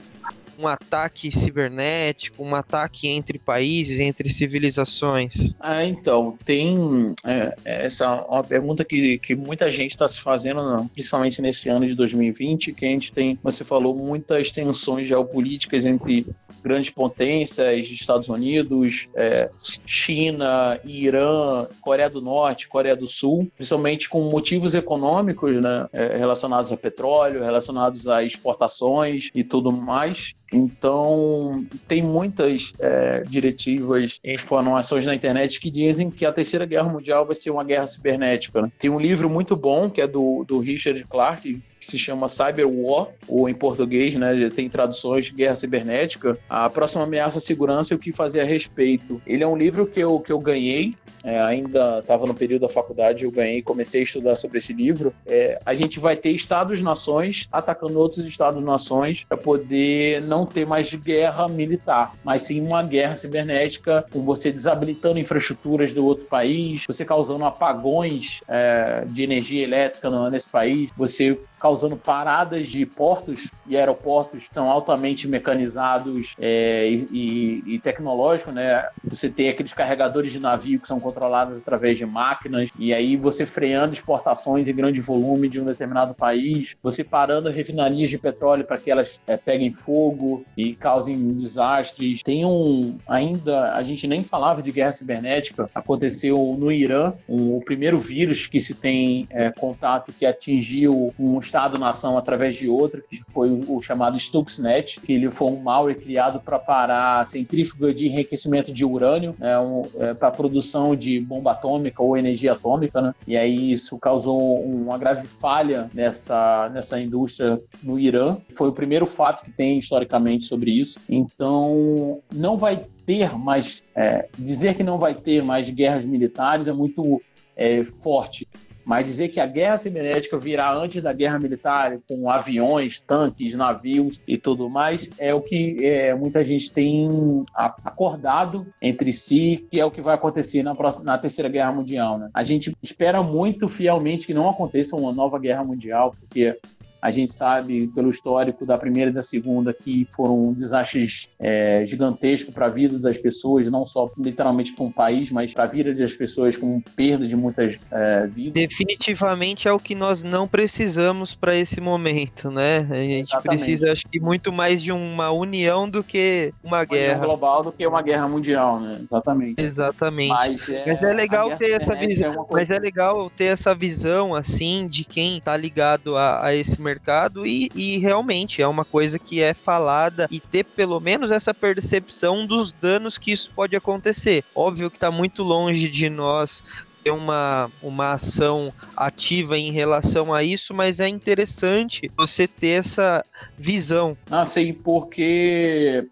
um ataque cibernético, um ataque entre países, entre civilizações? Ah, então, tem é, essa é uma pergunta que, que muita gente está se fazendo, principalmente nesse ano de 2020, que a gente tem, você falou, muitas tensões geopolíticas entre grandes potências, Estados Unidos, é, China, Irã, Coreia do Norte, Coreia do Sul, principalmente com motivos econômicos né, é, relacionados a petróleo, relacionados a exportações e tudo mais. Então, tem muitas é, diretivas e informações na internet que dizem que a Terceira Guerra Mundial vai ser uma guerra cibernética. Né? Tem um livro muito bom, que é do, do Richard Clarke, que se chama Cyber War, ou em português, né, tem traduções de Guerra Cibernética, a próxima ameaça à segurança e o que fazer a respeito. Ele é um livro que eu, que eu ganhei, é, ainda estava no período da faculdade, eu ganhei comecei a estudar sobre esse livro. É, a gente vai ter estados-nações atacando outros estados-nações para poder não ter mais guerra militar, mas sim uma guerra cibernética, com você desabilitando infraestruturas do outro país, você causando apagões é, de energia elétrica nesse país, você causando paradas de portos e aeroportos que são altamente mecanizados é, e, e, tecnológicos, né? Você tem aqueles carregadores de navio que são controlados através de máquinas e aí você freando exportações em grande volume de um determinado país, você parando refinarias de petróleo para que elas é, peguem fogo e causem desastres. Tem um ainda a gente nem falava de guerra cibernética, aconteceu no Irã um, o primeiro vírus que se tem é, contato que atingiu um Estado-nação através de outra, que foi o chamado Stuxnet, que ele foi um malware criado para parar a centrífuga de enriquecimento de urânio, né, um, é, para produção de bomba atômica ou energia atômica, né? E aí isso causou uma grave falha nessa, nessa indústria no Irã. Foi o primeiro fato que tem historicamente sobre isso. Então, não vai ter mais. É, dizer que não vai ter mais guerras militares é muito é, forte. Mas dizer que a guerra cibernética virá antes da guerra militar, com aviões, tanques, navios e tudo mais, é o que é, muita gente tem acordado entre si, que é o que vai acontecer na, próxima, na Terceira Guerra Mundial. Né? A gente espera muito fielmente que não aconteça uma nova guerra mundial, porque a gente sabe, pelo histórico da primeira e da segunda, que foram desastres é, gigantescos para a vida das pessoas, não só literalmente para um país, mas para a vida das pessoas, com perda de muitas é, vidas. Definitivamente é o que nós não precisamos para esse momento, né? A gente Exatamente. precisa, acho que, muito mais de uma união do que uma, uma guerra. global do que uma guerra mundial, né? Exatamente. Exatamente. Mas é, mas é legal ter essa visão. É mas é legal ter essa visão, assim, de quem está ligado a, a esse mercado mercado e, e realmente é uma coisa que é falada e ter pelo menos essa percepção dos danos que isso pode acontecer. Óbvio que está muito longe de nós ter uma, uma ação ativa em relação a isso, mas é interessante você ter essa visão. Ah, sim, porque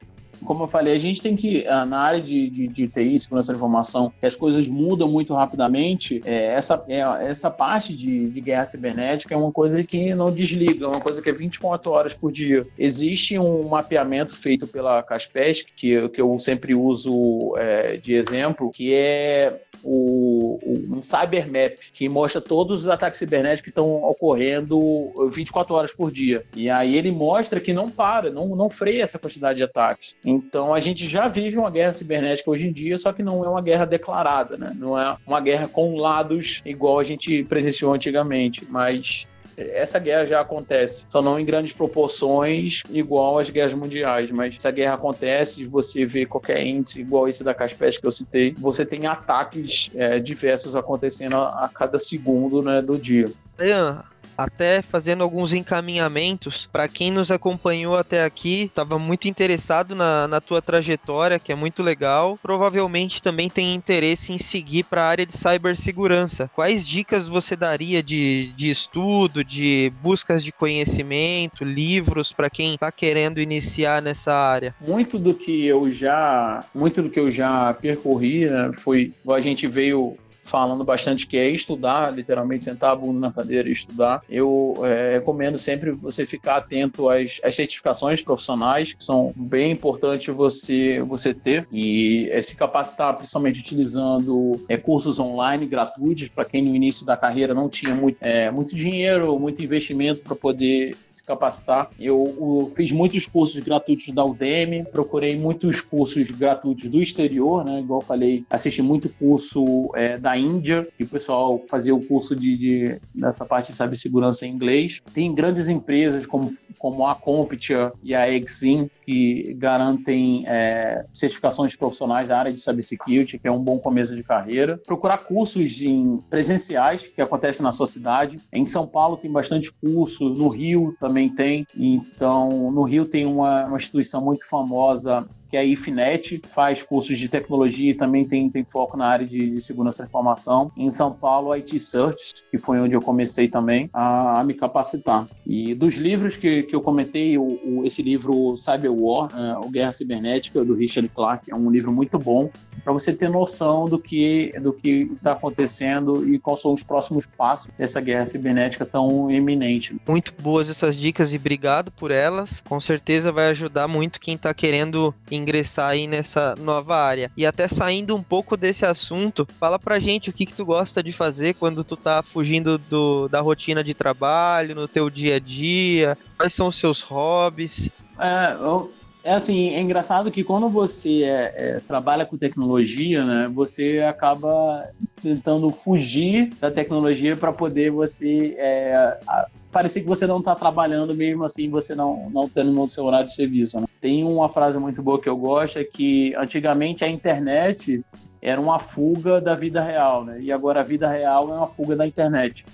como eu falei, a gente tem que, ah, na área de, de, de TI, segurança da informação, as coisas mudam muito rapidamente, é, essa, é, essa parte de, de guerra cibernética é uma coisa que não desliga, é uma coisa que é 24 horas por dia. Existe um mapeamento feito pela Kaspersky, que, que eu sempre uso é, de exemplo, que é o, um cybermap que mostra todos os ataques cibernéticos que estão ocorrendo 24 horas por dia. E aí ele mostra que não para, não, não freia essa quantidade de ataques. A gente já vive uma guerra cibernética hoje em dia, só que não é uma guerra declarada, né? Não é uma guerra com lados igual a gente presenciou antigamente, mas essa guerra já acontece, só não em grandes proporções igual às guerras mundiais, mas essa guerra acontece, você vê qualquer índice igual esse da Caspés que eu citei, você tem ataques é, diversos acontecendo a, a cada segundo né, do dia. Ian, até fazendo alguns encaminhamentos para quem nos acompanhou até aqui, estava muito interessado na, na tua trajetória, que é muito legal. Provavelmente também tem interesse em seguir para a área de cibersegurança. Quais dicas você daria de, de estudo, de buscas de conhecimento, livros para quem está querendo iniciar nessa área? Muito do que eu já, muito do que eu já percorri, né, foi a gente veio falando bastante, que é estudar, literalmente sentar a bunda na cadeira e estudar. Eu é, recomendo sempre você ficar atento às, às, certificações profissionais, que são bem importantes você, você ter, e é, se capacitar, principalmente utilizando é, cursos online gratuitos, para quem no início da carreira não tinha muito, é, muito dinheiro, muito investimento para poder se capacitar. Eu, eu, fiz muitos cursos gratuitos da Udemy, procurei muitos cursos gratuitos do exterior, né? Igual eu falei, assisti muito curso é, Índia, que o pessoal fazia o curso de, de dessa parte de cibersegurança em inglês. Tem grandes empresas como, como a Competia e a Exim que garantem é, certificações profissionais da área de cybersecurity, que é um bom começo de carreira. Procurar cursos em presenciais que acontecem na sua cidade. Em São Paulo tem bastante curso, no Rio também tem. Então, no Rio tem uma, uma instituição muito famosa que é a IFNET, faz cursos de tecnologia e também tem, tem foco na área de, de segurança da informação. Em São Paulo, a IT Search, que foi onde eu comecei também a, a me capacitar. E dos livros que, que eu comentei, o, o, esse livro Cyber War, uh, o Guerra Cibernética, do Richard Clarke, é um livro muito bom para você ter noção do que do que está acontecendo e quais são os próximos passos dessa guerra cibernética tão eminente. Muito boas essas dicas e obrigado por elas. Com certeza vai ajudar muito quem está querendo ingressar aí nessa nova área. E até saindo um pouco desse assunto, fala pra gente o que, que tu gosta de fazer quando tu tá fugindo do, da rotina de trabalho, no teu dia a dia, quais são os seus hobbies? É, eu, é assim, é engraçado que quando você é, é, trabalha com tecnologia, né, você acaba tentando fugir da tecnologia para poder você é, parecer que você não está trabalhando mesmo assim, você não não tendo no seu horário de serviço. Né? Tem uma frase muito boa que eu gosto é que antigamente a internet era uma fuga da vida real, né? E agora a vida real é uma fuga da internet.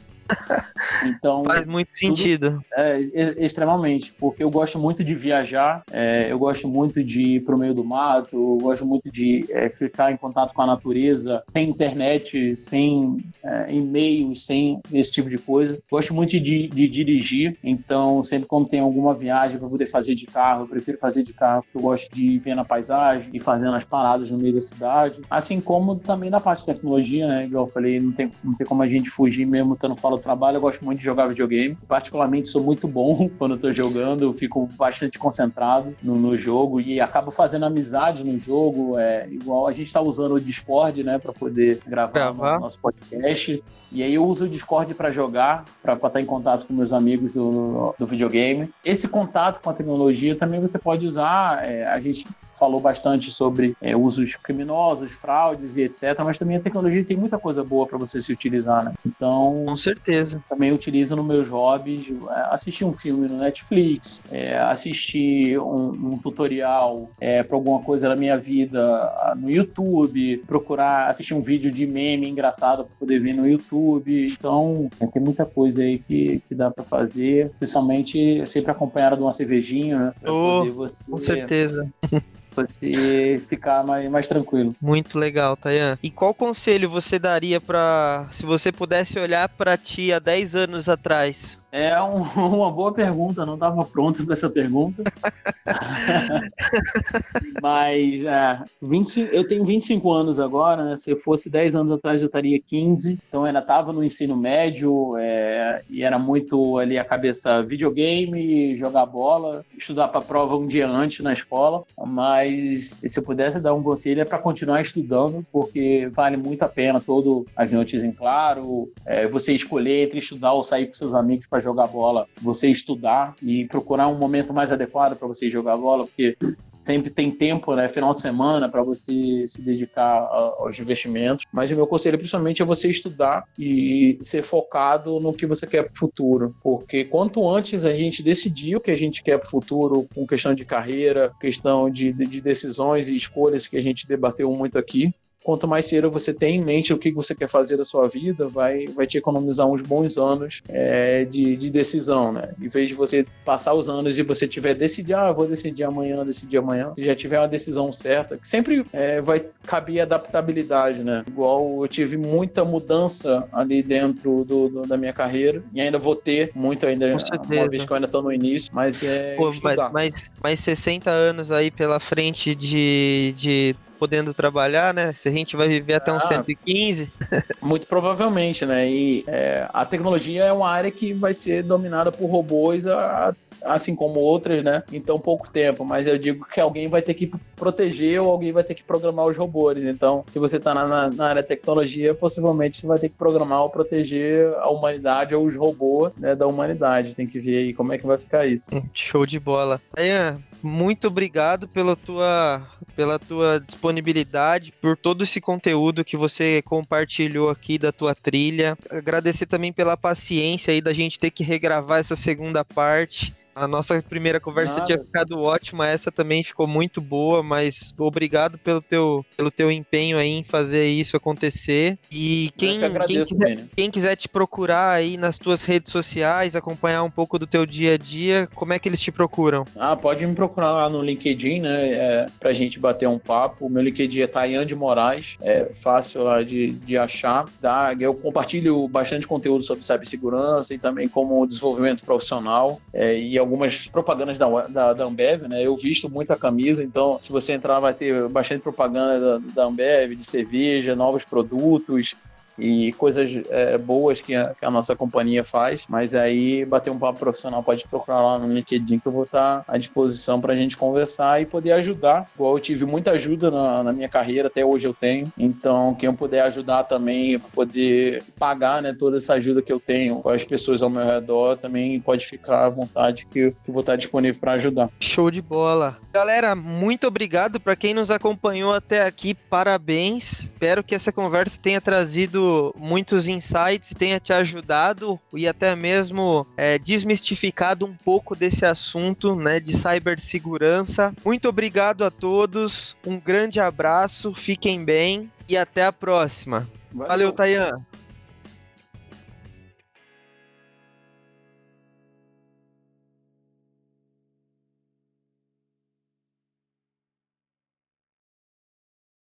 Então, Faz muito sentido. É, extremamente, porque eu gosto muito de viajar, é, eu gosto muito de ir para o meio do mato, eu gosto muito de é, ficar em contato com a natureza, sem internet, sem é, e-mails, sem esse tipo de coisa. Gosto muito de, de dirigir, então sempre quando tem alguma viagem para poder fazer de carro, eu prefiro fazer de carro, porque eu gosto de ver na paisagem e fazendo as paradas no meio da cidade. Assim como também na parte de tecnologia, né? Igual eu falei, não tem, não tem como a gente fugir mesmo estando fora do trabalho, eu gosto muito de jogar videogame. Particularmente, sou muito bom quando eu tô jogando, eu fico bastante concentrado no, no jogo e acabo fazendo amizade no jogo. É igual a gente tá usando o Discord, né, para poder gravar, gravar. nosso podcast. E aí eu uso o Discord para jogar, para estar em contato com meus amigos do, do videogame. Esse contato com a tecnologia também você pode usar. É, a gente falou bastante sobre é, usos criminosos, fraudes e etc. Mas também a tecnologia tem muita coisa boa para você se utilizar, né? Então, com certeza. Também utilizo nos meus hobbies, é, assistir um filme no Netflix, é, assistir um, um tutorial é, para alguma coisa da minha vida no YouTube, procurar assistir um vídeo de meme engraçado para poder ver no YouTube. Então, é, tem muita coisa aí que, que dá para fazer, principalmente sempre acompanhada de uma cervejinha, né? Oh, você... Com certeza. você ficar mais, mais tranquilo. Muito legal, Tayan. E qual conselho você daria para se você pudesse olhar para ti há 10 anos atrás? É um, uma boa pergunta, não estava pronto para essa pergunta. Mas é, 25, eu tenho 25 anos agora, né? Se fosse 10 anos atrás eu estaria 15, então eu ainda estava no ensino médio é, e era muito ali a cabeça videogame, jogar bola, estudar para prova um dia antes na escola. Mas se eu pudesse dar um conselho é para continuar estudando, porque vale muito a pena todo as noites em claro, é, você escolher entre estudar ou sair com seus amigos para jogar bola, você estudar e procurar um momento mais adequado para você jogar bola, porque sempre tem tempo, né, final de semana, para você se dedicar aos investimentos. Mas o meu conselho, principalmente, é você estudar e ser focado no que você quer para o futuro. Porque quanto antes a gente decidir o que a gente quer para o futuro, com questão de carreira, questão de, de decisões e escolhas que a gente debateu muito aqui, quanto mais cedo você tem em mente o que você quer fazer da sua vida, vai, vai te economizar uns bons anos é, de, de decisão, né? Em vez de você passar os anos e você tiver decidir, ah, vou decidir amanhã, decidir amanhã, se já tiver uma decisão certa, que sempre é, vai caber adaptabilidade, né? Igual eu tive muita mudança ali dentro do, do, da minha carreira e ainda vou ter muito ainda, uma vez que eu ainda estou no início, mas é Pô, mas, mas, mas 60 anos aí pela frente de, de podendo trabalhar, né? Se a gente vai viver até uns 115. Ah. Muito provavelmente, né? E é, a tecnologia é uma área que vai ser dominada por robôs a, assim como outras, né, em tão pouco tempo. Mas eu digo que alguém vai ter que proteger ou alguém vai ter que programar os robôs. Então, se você está na, na, área de tecnologia, possivelmente você vai ter que programar ou proteger a humanidade ou os robôs né, da humanidade. Tem que ver aí como é que vai ficar isso. Show de bola. Ian, muito obrigado pela tua, pela tua disponibilidade, por todo esse conteúdo que você compartilhou aqui da tua trilha. Agradecer também pela paciência aí da gente ter que regravar essa segunda parte. A nossa primeira conversa Nada. tinha ficado ótima, essa também ficou muito boa, mas obrigado pelo teu, pelo teu empenho aí em fazer isso acontecer. E quem, quem, quiser, né? quem quiser te procurar aí nas tuas redes sociais, acompanhar um pouco do teu dia a dia, como é que eles te procuram? Ah, pode me procurar lá no LinkedIn, né, é, pra gente bater um papo. O meu LinkedIn é Tayan de Moraes, é fácil lá de, de achar. Tá? Eu compartilho bastante conteúdo sobre cibersegurança e também como desenvolvimento profissional. É, e algumas propagandas da, da, da, Ambev, né? Eu visto muita camisa, então se você entrar vai ter bastante propaganda da, da Ambev, de cerveja, novos produtos, e coisas é, boas que a, que a, nossa companhia faz. Mas aí, bater um papo profissional, pode procurar lá no LinkedIn que eu vou estar à disposição para a gente conversar e poder ajudar. Eu tive muita ajuda na, na, minha carreira, até hoje eu tenho. Então, quem eu puder ajudar também, poder pagar né, toda essa ajuda que eu tenho com as pessoas ao meu redor, também pode ficar à vontade que eu, vou estar disponível para ajudar. Show de bola. Galera, muito obrigado para quem nos acompanhou até aqui. Parabéns. Espero que essa conversa tenha trazido muitos insights e tenha te ajudado e até mesmo é, desmistificado um pouco desse assunto né, de cibersegurança. Muito obrigado a todos, um grande abraço, fiquem bem e até a próxima. Valeu, Valeu Tayan.